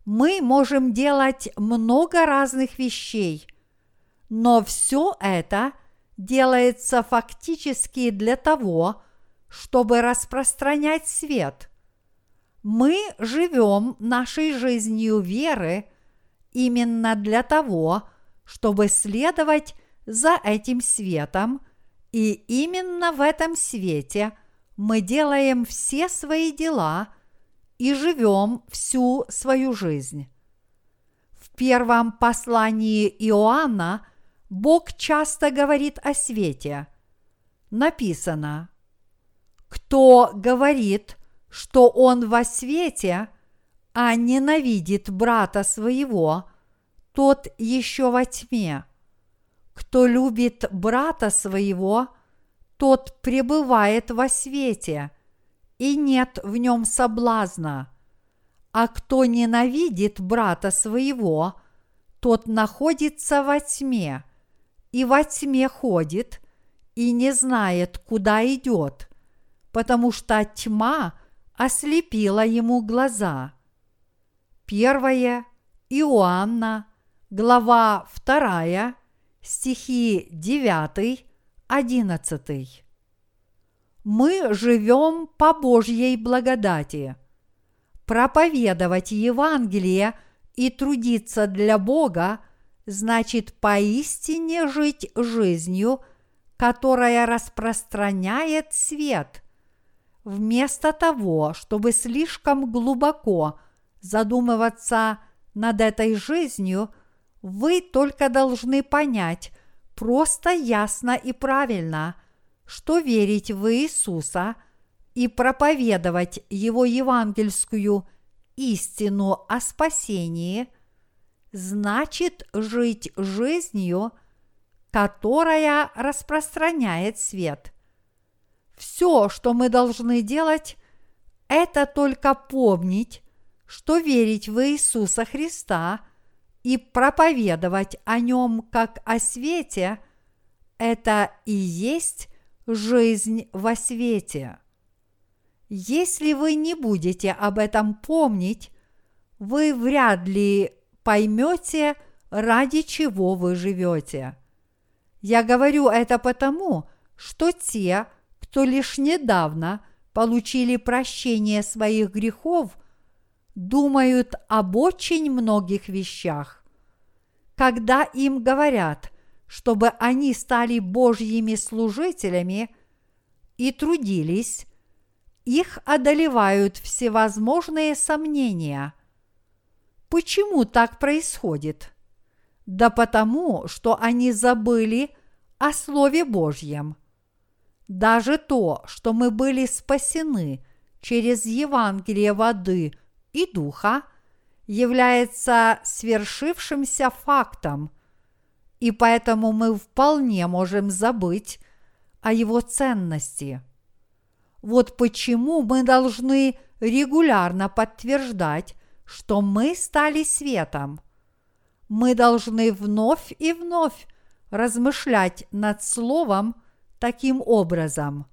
Мы можем делать много разных вещей, но все это делается фактически для того, чтобы распространять свет. Мы живем нашей жизнью веры именно для того, чтобы следовать за этим светом, и именно в этом свете мы делаем все свои дела и живем всю свою жизнь. В первом послании Иоанна Бог часто говорит о свете. Написано – кто говорит, что он во свете, а ненавидит брата своего, тот еще во тьме. Кто любит брата своего, тот пребывает во свете, и нет в нем соблазна. А кто ненавидит брата своего, тот находится во тьме, и во тьме ходит, и не знает, куда идет, потому что тьма ослепила ему глаза. Первое Иоанна, глава 2, стихи 9, 11. Мы живем по Божьей благодати. Проповедовать Евангелие и трудиться для Бога значит поистине жить жизнью, которая распространяет свет – вместо того, чтобы слишком глубоко задумываться над этой жизнью, вы только должны понять просто ясно и правильно, что верить в Иисуса и проповедовать Его евангельскую истину о спасении значит жить жизнью, которая распространяет свет. Все, что мы должны делать, это только помнить, что верить в Иисуса Христа и проповедовать о нем как о свете – это и есть жизнь во свете. Если вы не будете об этом помнить, вы вряд ли поймете, ради чего вы живете. Я говорю это потому, что те, кто лишь недавно получили прощение своих грехов, думают об очень многих вещах. Когда им говорят, чтобы они стали Божьими служителями и трудились, их одолевают всевозможные сомнения. Почему так происходит? Да потому, что они забыли о Слове Божьем – даже то, что мы были спасены через Евангелие воды и духа, является свершившимся фактом, и поэтому мы вполне можем забыть о его ценности. Вот почему мы должны регулярно подтверждать, что мы стали светом. Мы должны вновь и вновь размышлять над Словом – таким образом.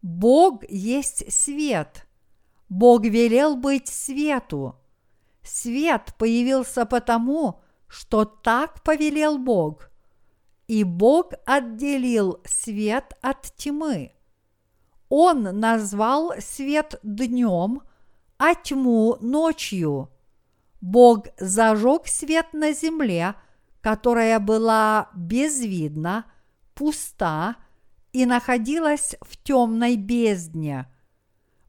Бог есть свет. Бог велел быть свету. Свет появился потому, что так повелел Бог. И Бог отделил свет от тьмы. Он назвал свет днем, а тьму ночью. Бог зажег свет на земле, которая была безвидна, пуста и находилась в темной бездне.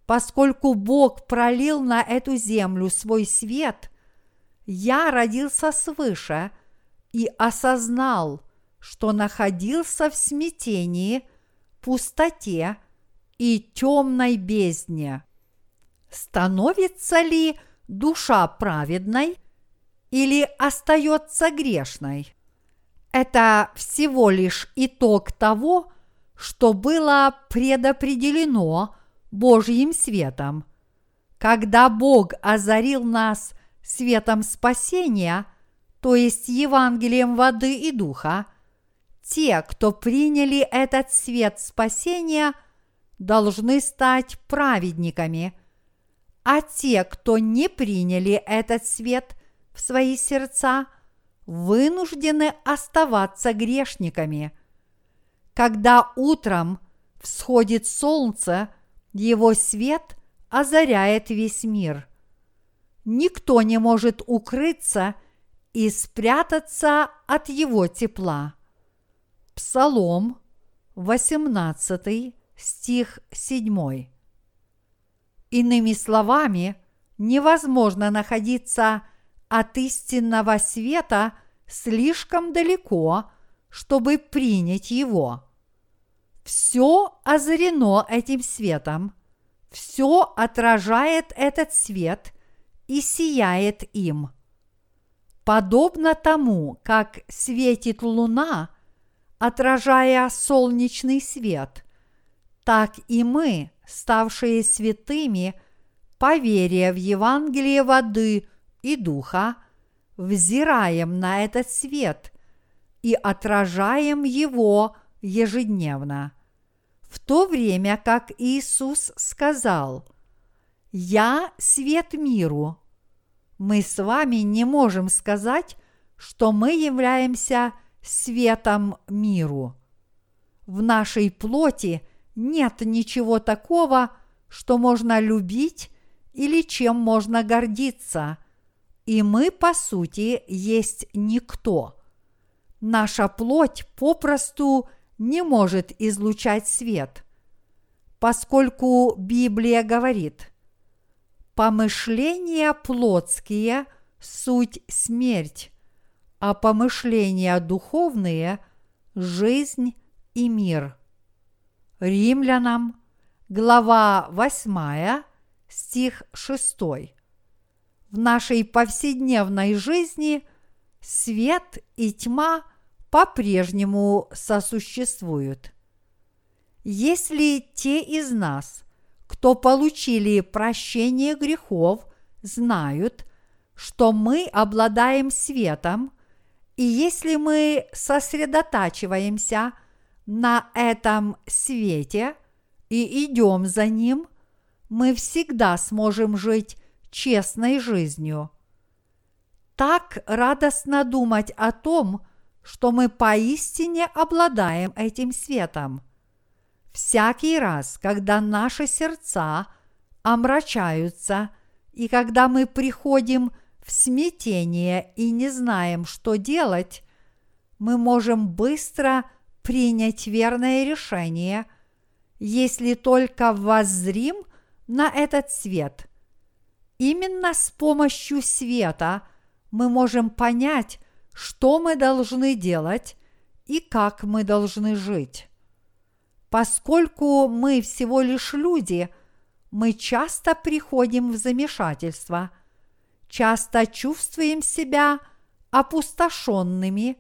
Поскольку Бог пролил на эту землю свой свет, я родился свыше и осознал, что находился в смятении, пустоте и темной бездне. Становится ли душа праведной или остается грешной? Это всего лишь итог того, что было предопределено Божьим светом. Когда Бог озарил нас светом спасения, то есть Евангелием воды и духа, те, кто приняли этот свет спасения, должны стать праведниками, а те, кто не приняли этот свет в свои сердца, вынуждены оставаться грешниками. Когда утром всходит солнце – его свет озаряет весь мир. Никто не может укрыться и спрятаться от его тепла. Псалом 18 стих 7. Иными словами, невозможно находиться от истинного света слишком далеко, чтобы принять его. Все озарено этим светом, все отражает этот свет и сияет им. Подобно тому, как светит луна, отражая солнечный свет, так и мы, ставшие святыми, по в Евангелие воды и духа, взираем на этот свет и отражаем его ежедневно. В то время как Иисус сказал «Я свет миру», мы с вами не можем сказать, что мы являемся светом миру. В нашей плоти нет ничего такого, что можно любить или чем можно гордиться, и мы, по сути, есть никто. Наша плоть попросту – не может излучать свет, поскольку Библия говорит, помышления плотские – суть смерть, а помышления духовные – жизнь и мир. Римлянам, глава 8, стих 6. В нашей повседневной жизни свет и тьма по-прежнему сосуществуют. Если те из нас, кто получили прощение грехов, знают, что мы обладаем светом, и если мы сосредотачиваемся на этом свете и идем за ним, мы всегда сможем жить честной жизнью. Так радостно думать о том, что мы поистине обладаем этим светом. Всякий раз, когда наши сердца омрачаются, и когда мы приходим в смятение и не знаем, что делать, мы можем быстро принять верное решение, если только воззрим на этот свет. Именно с помощью света мы можем понять, что мы должны делать и как мы должны жить. Поскольку мы всего лишь люди, мы часто приходим в замешательство, часто чувствуем себя опустошенными,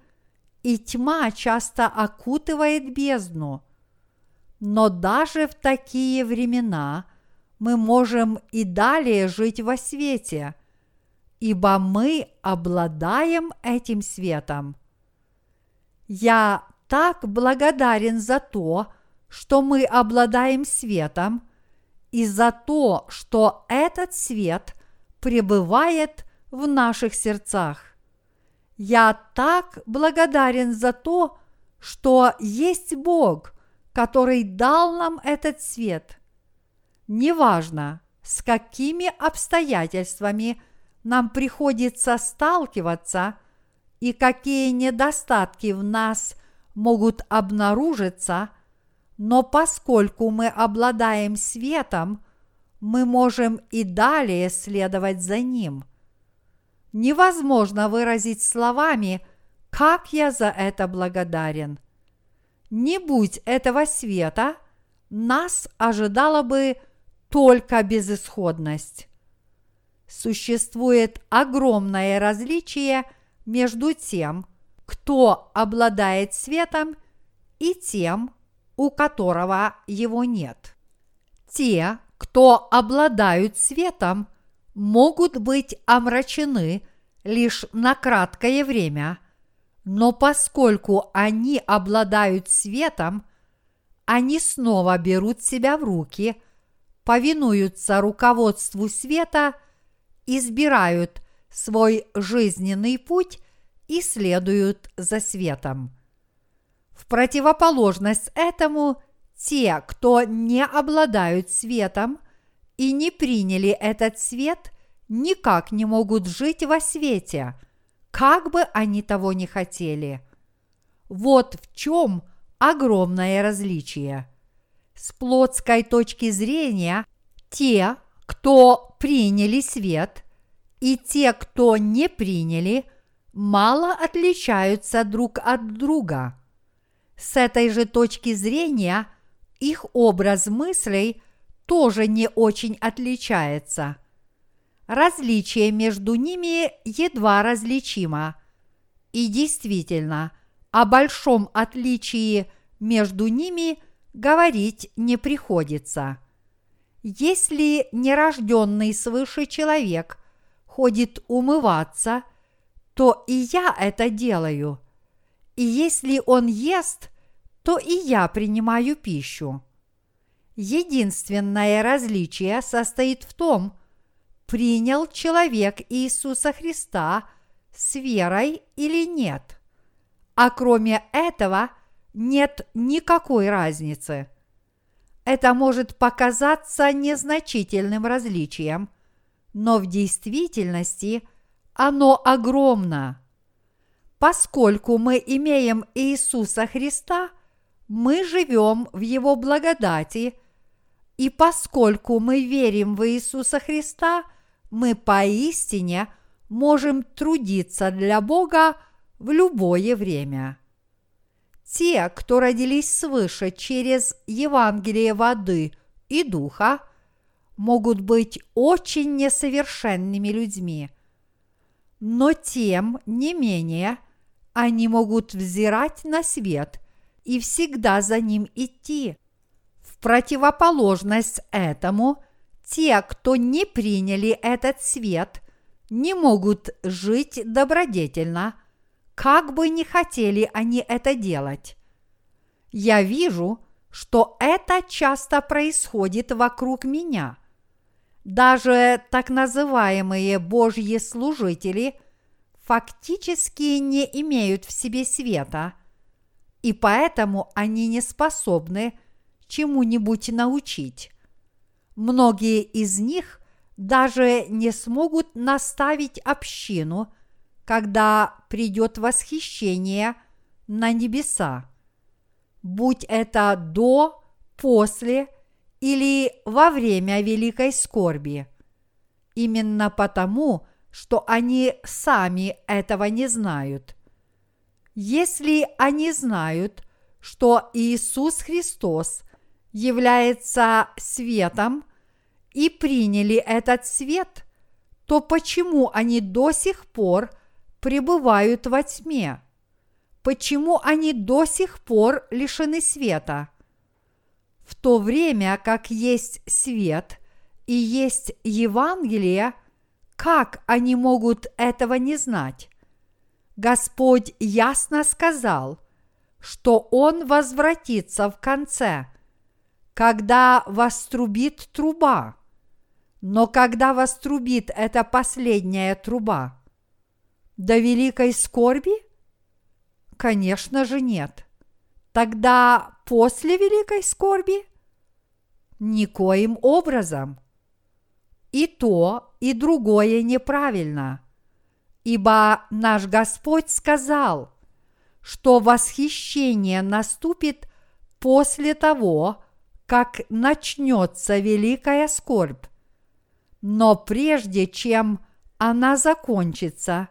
и тьма часто окутывает бездну. Но даже в такие времена мы можем и далее жить во свете – ибо мы обладаем этим светом. Я так благодарен за то, что мы обладаем светом, и за то, что этот свет пребывает в наших сердцах. Я так благодарен за то, что есть Бог, который дал нам этот свет. Неважно, с какими обстоятельствами нам приходится сталкиваться и какие недостатки в нас могут обнаружиться, но поскольку мы обладаем светом, мы можем и далее следовать за ним. Невозможно выразить словами, как я за это благодарен. Не будь этого света, нас ожидала бы только безысходность. Существует огромное различие между тем, кто обладает светом, и тем, у которого его нет. Те, кто обладают светом, могут быть омрачены лишь на краткое время, но поскольку они обладают светом, они снова берут себя в руки, повинуются руководству света, избирают свой жизненный путь и следуют за светом. В противоположность этому, те, кто не обладают светом и не приняли этот свет, никак не могут жить во свете, как бы они того не хотели. Вот в чем огромное различие. С плотской точки зрения, те, кто приняли свет, и те, кто не приняли, мало отличаются друг от друга. С этой же точки зрения их образ мыслей тоже не очень отличается. Различие между ними едва различимо. И действительно, о большом отличии между ними говорить не приходится. Если нерожденный свыше человек ходит умываться, то и я это делаю. И если он ест, то и я принимаю пищу. Единственное различие состоит в том, принял человек Иисуса Христа с верой или нет. А кроме этого нет никакой разницы. Это может показаться незначительным различием, но в действительности оно огромно. Поскольку мы имеем Иисуса Христа, мы живем в Его благодати, и поскольку мы верим в Иисуса Христа, мы поистине можем трудиться для Бога в любое время. Те, кто родились свыше через Евангелие воды и духа, могут быть очень несовершенными людьми. Но тем не менее они могут взирать на свет и всегда за ним идти. В противоположность этому, те, кто не приняли этот свет, не могут жить добродетельно, как бы не хотели они это делать. Я вижу, что это часто происходит вокруг меня. Даже так называемые Божьи служители фактически не имеют в себе света, и поэтому они не способны чему-нибудь научить. Многие из них даже не смогут наставить общину, когда придет восхищение на небеса. Будь это до, после – или во время великой скорби. Именно потому, что они сами этого не знают. Если они знают, что Иисус Христос является светом и приняли этот свет, то почему они до сих пор пребывают во тьме? Почему они до сих пор лишены света? в то время как есть свет и есть Евангелие, как они могут этого не знать? Господь ясно сказал, что Он возвратится в конце, когда вострубит труба. Но когда вострубит эта последняя труба? До великой скорби? Конечно же нет. Тогда после великой скорби? Никоим образом. И то, и другое неправильно. Ибо наш Господь сказал, что восхищение наступит после того, как начнется великая скорбь. Но прежде чем она закончится,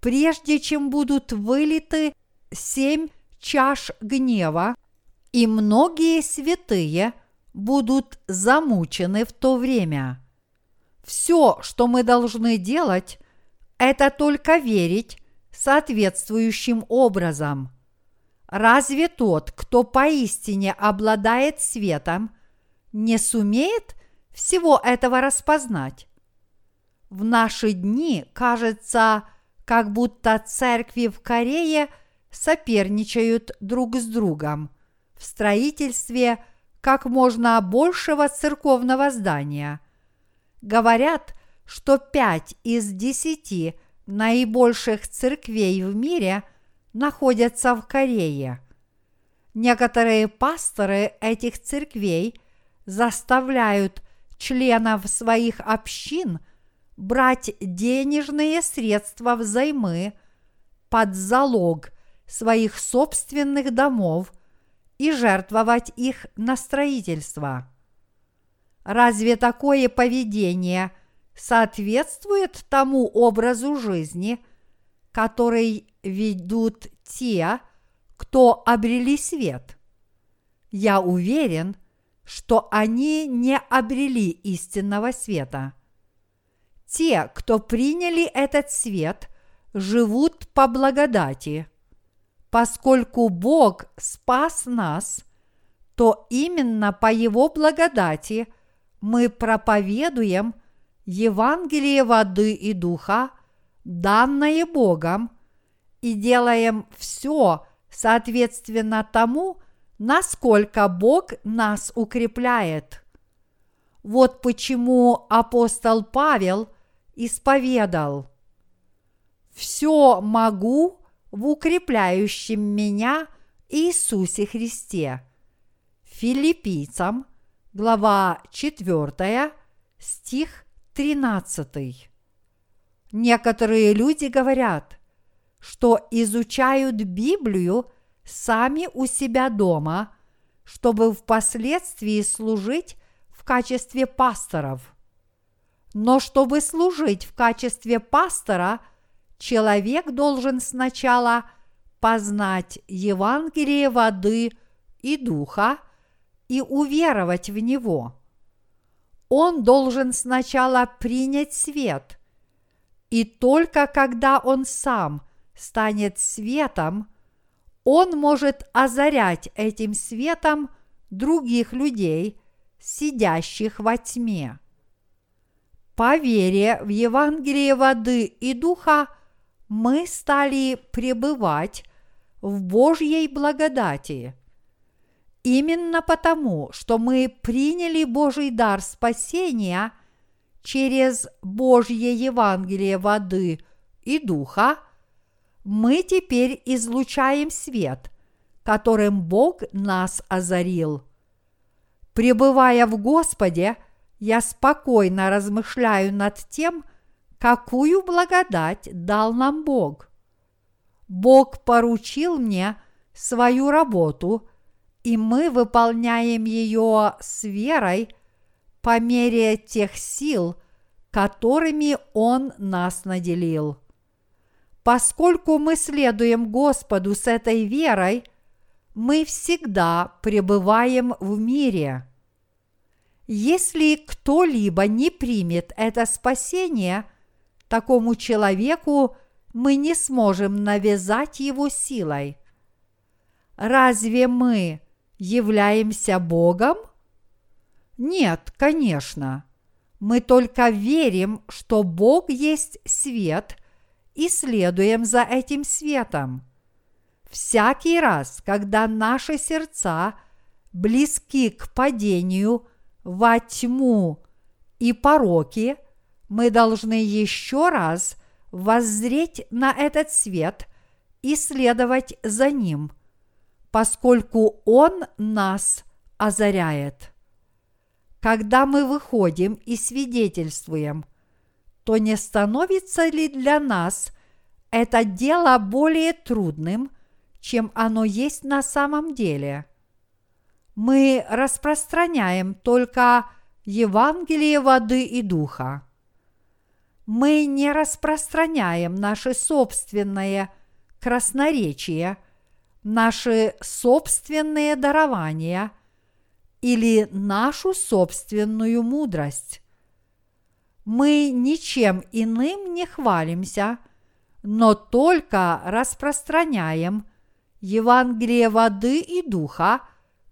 прежде чем будут вылиты семь чаш гнева, и многие святые будут замучены в то время. Все, что мы должны делать, это только верить соответствующим образом. Разве тот, кто поистине обладает светом, не сумеет всего этого распознать? В наши дни кажется, как будто церкви в Корее соперничают друг с другом в строительстве как можно большего церковного здания. Говорят, что пять из десяти наибольших церквей в мире находятся в Корее. Некоторые пасторы этих церквей заставляют членов своих общин – брать денежные средства взаймы под залог своих собственных домов и жертвовать их на строительство. Разве такое поведение соответствует тому образу жизни, который ведут те, кто обрели свет? Я уверен, что они не обрели истинного света – те, кто приняли этот свет, живут по благодати. Поскольку Бог спас нас, то именно по Его благодати мы проповедуем Евангелие воды и духа, данное Богом, и делаем все соответственно тому, насколько Бог нас укрепляет. Вот почему апостол Павел – исповедал. Все могу в укрепляющем меня Иисусе Христе. Филиппийцам, глава 4, стих 13. Некоторые люди говорят, что изучают Библию сами у себя дома, чтобы впоследствии служить в качестве пасторов – но чтобы служить в качестве пастора, человек должен сначала познать Евангелие воды и духа и уверовать в него. Он должен сначала принять свет, и только когда он сам станет светом, он может озарять этим светом других людей, сидящих во тьме. По вере в Евангелие воды и духа мы стали пребывать в Божьей благодати. Именно потому, что мы приняли Божий дар спасения через Божье Евангелие воды и духа, мы теперь излучаем свет, которым Бог нас озарил. Пребывая в Господе – я спокойно размышляю над тем, какую благодать дал нам Бог. Бог поручил мне свою работу, и мы выполняем ее с верой по мере тех сил, которыми Он нас наделил. Поскольку мы следуем Господу с этой верой, мы всегда пребываем в мире – если кто-либо не примет это спасение, такому человеку мы не сможем навязать его силой. Разве мы являемся Богом? Нет, конечно. Мы только верим, что Бог есть свет и следуем за этим светом. Всякий раз, когда наши сердца – близки к падению во тьму и пороки, мы должны еще раз воззреть на этот свет и следовать за ним, поскольку он нас озаряет. Когда мы выходим и свидетельствуем, то не становится ли для нас это дело более трудным, чем оно есть на самом деле? Мы распространяем только Евангелие воды и духа. Мы не распространяем наше собственное красноречие, наши собственные дарования или нашу собственную мудрость. Мы ничем иным не хвалимся, но только распространяем Евангелие воды и духа,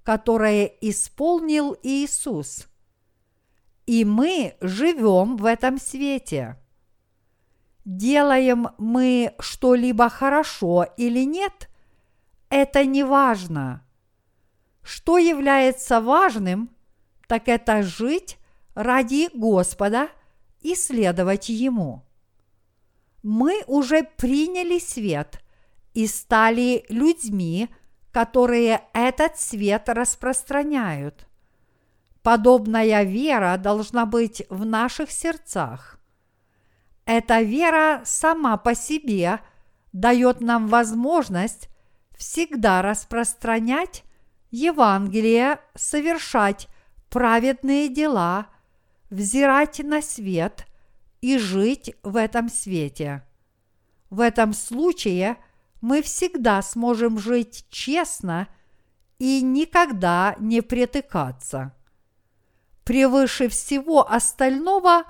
которое исполнил Иисус – и мы живем в этом свете. Делаем мы что-либо хорошо или нет, это не важно. Что является важным, так это жить ради Господа и следовать Ему. Мы уже приняли свет и стали людьми, которые этот свет распространяют – Подобная вера должна быть в наших сердцах. Эта вера сама по себе дает нам возможность всегда распространять Евангелие, совершать праведные дела, взирать на свет и жить в этом свете. В этом случае мы всегда сможем жить честно и никогда не притыкаться. Превыше всего остального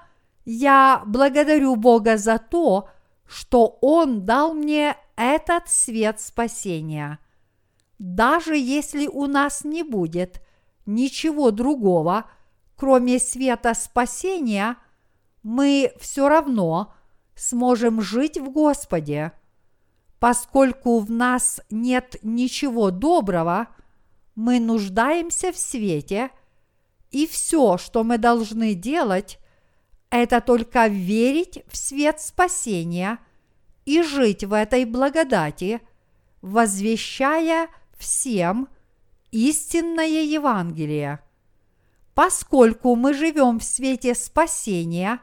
я благодарю Бога за то, что Он дал мне этот свет спасения. Даже если у нас не будет ничего другого, кроме света спасения, мы все равно сможем жить в Господе. Поскольку в нас нет ничего доброго, мы нуждаемся в свете – и все, что мы должны делать, это только верить в свет спасения и жить в этой благодати, возвещая всем истинное Евангелие. Поскольку мы живем в свете спасения,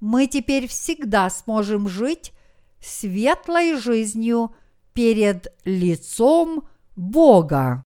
мы теперь всегда сможем жить светлой жизнью перед лицом Бога.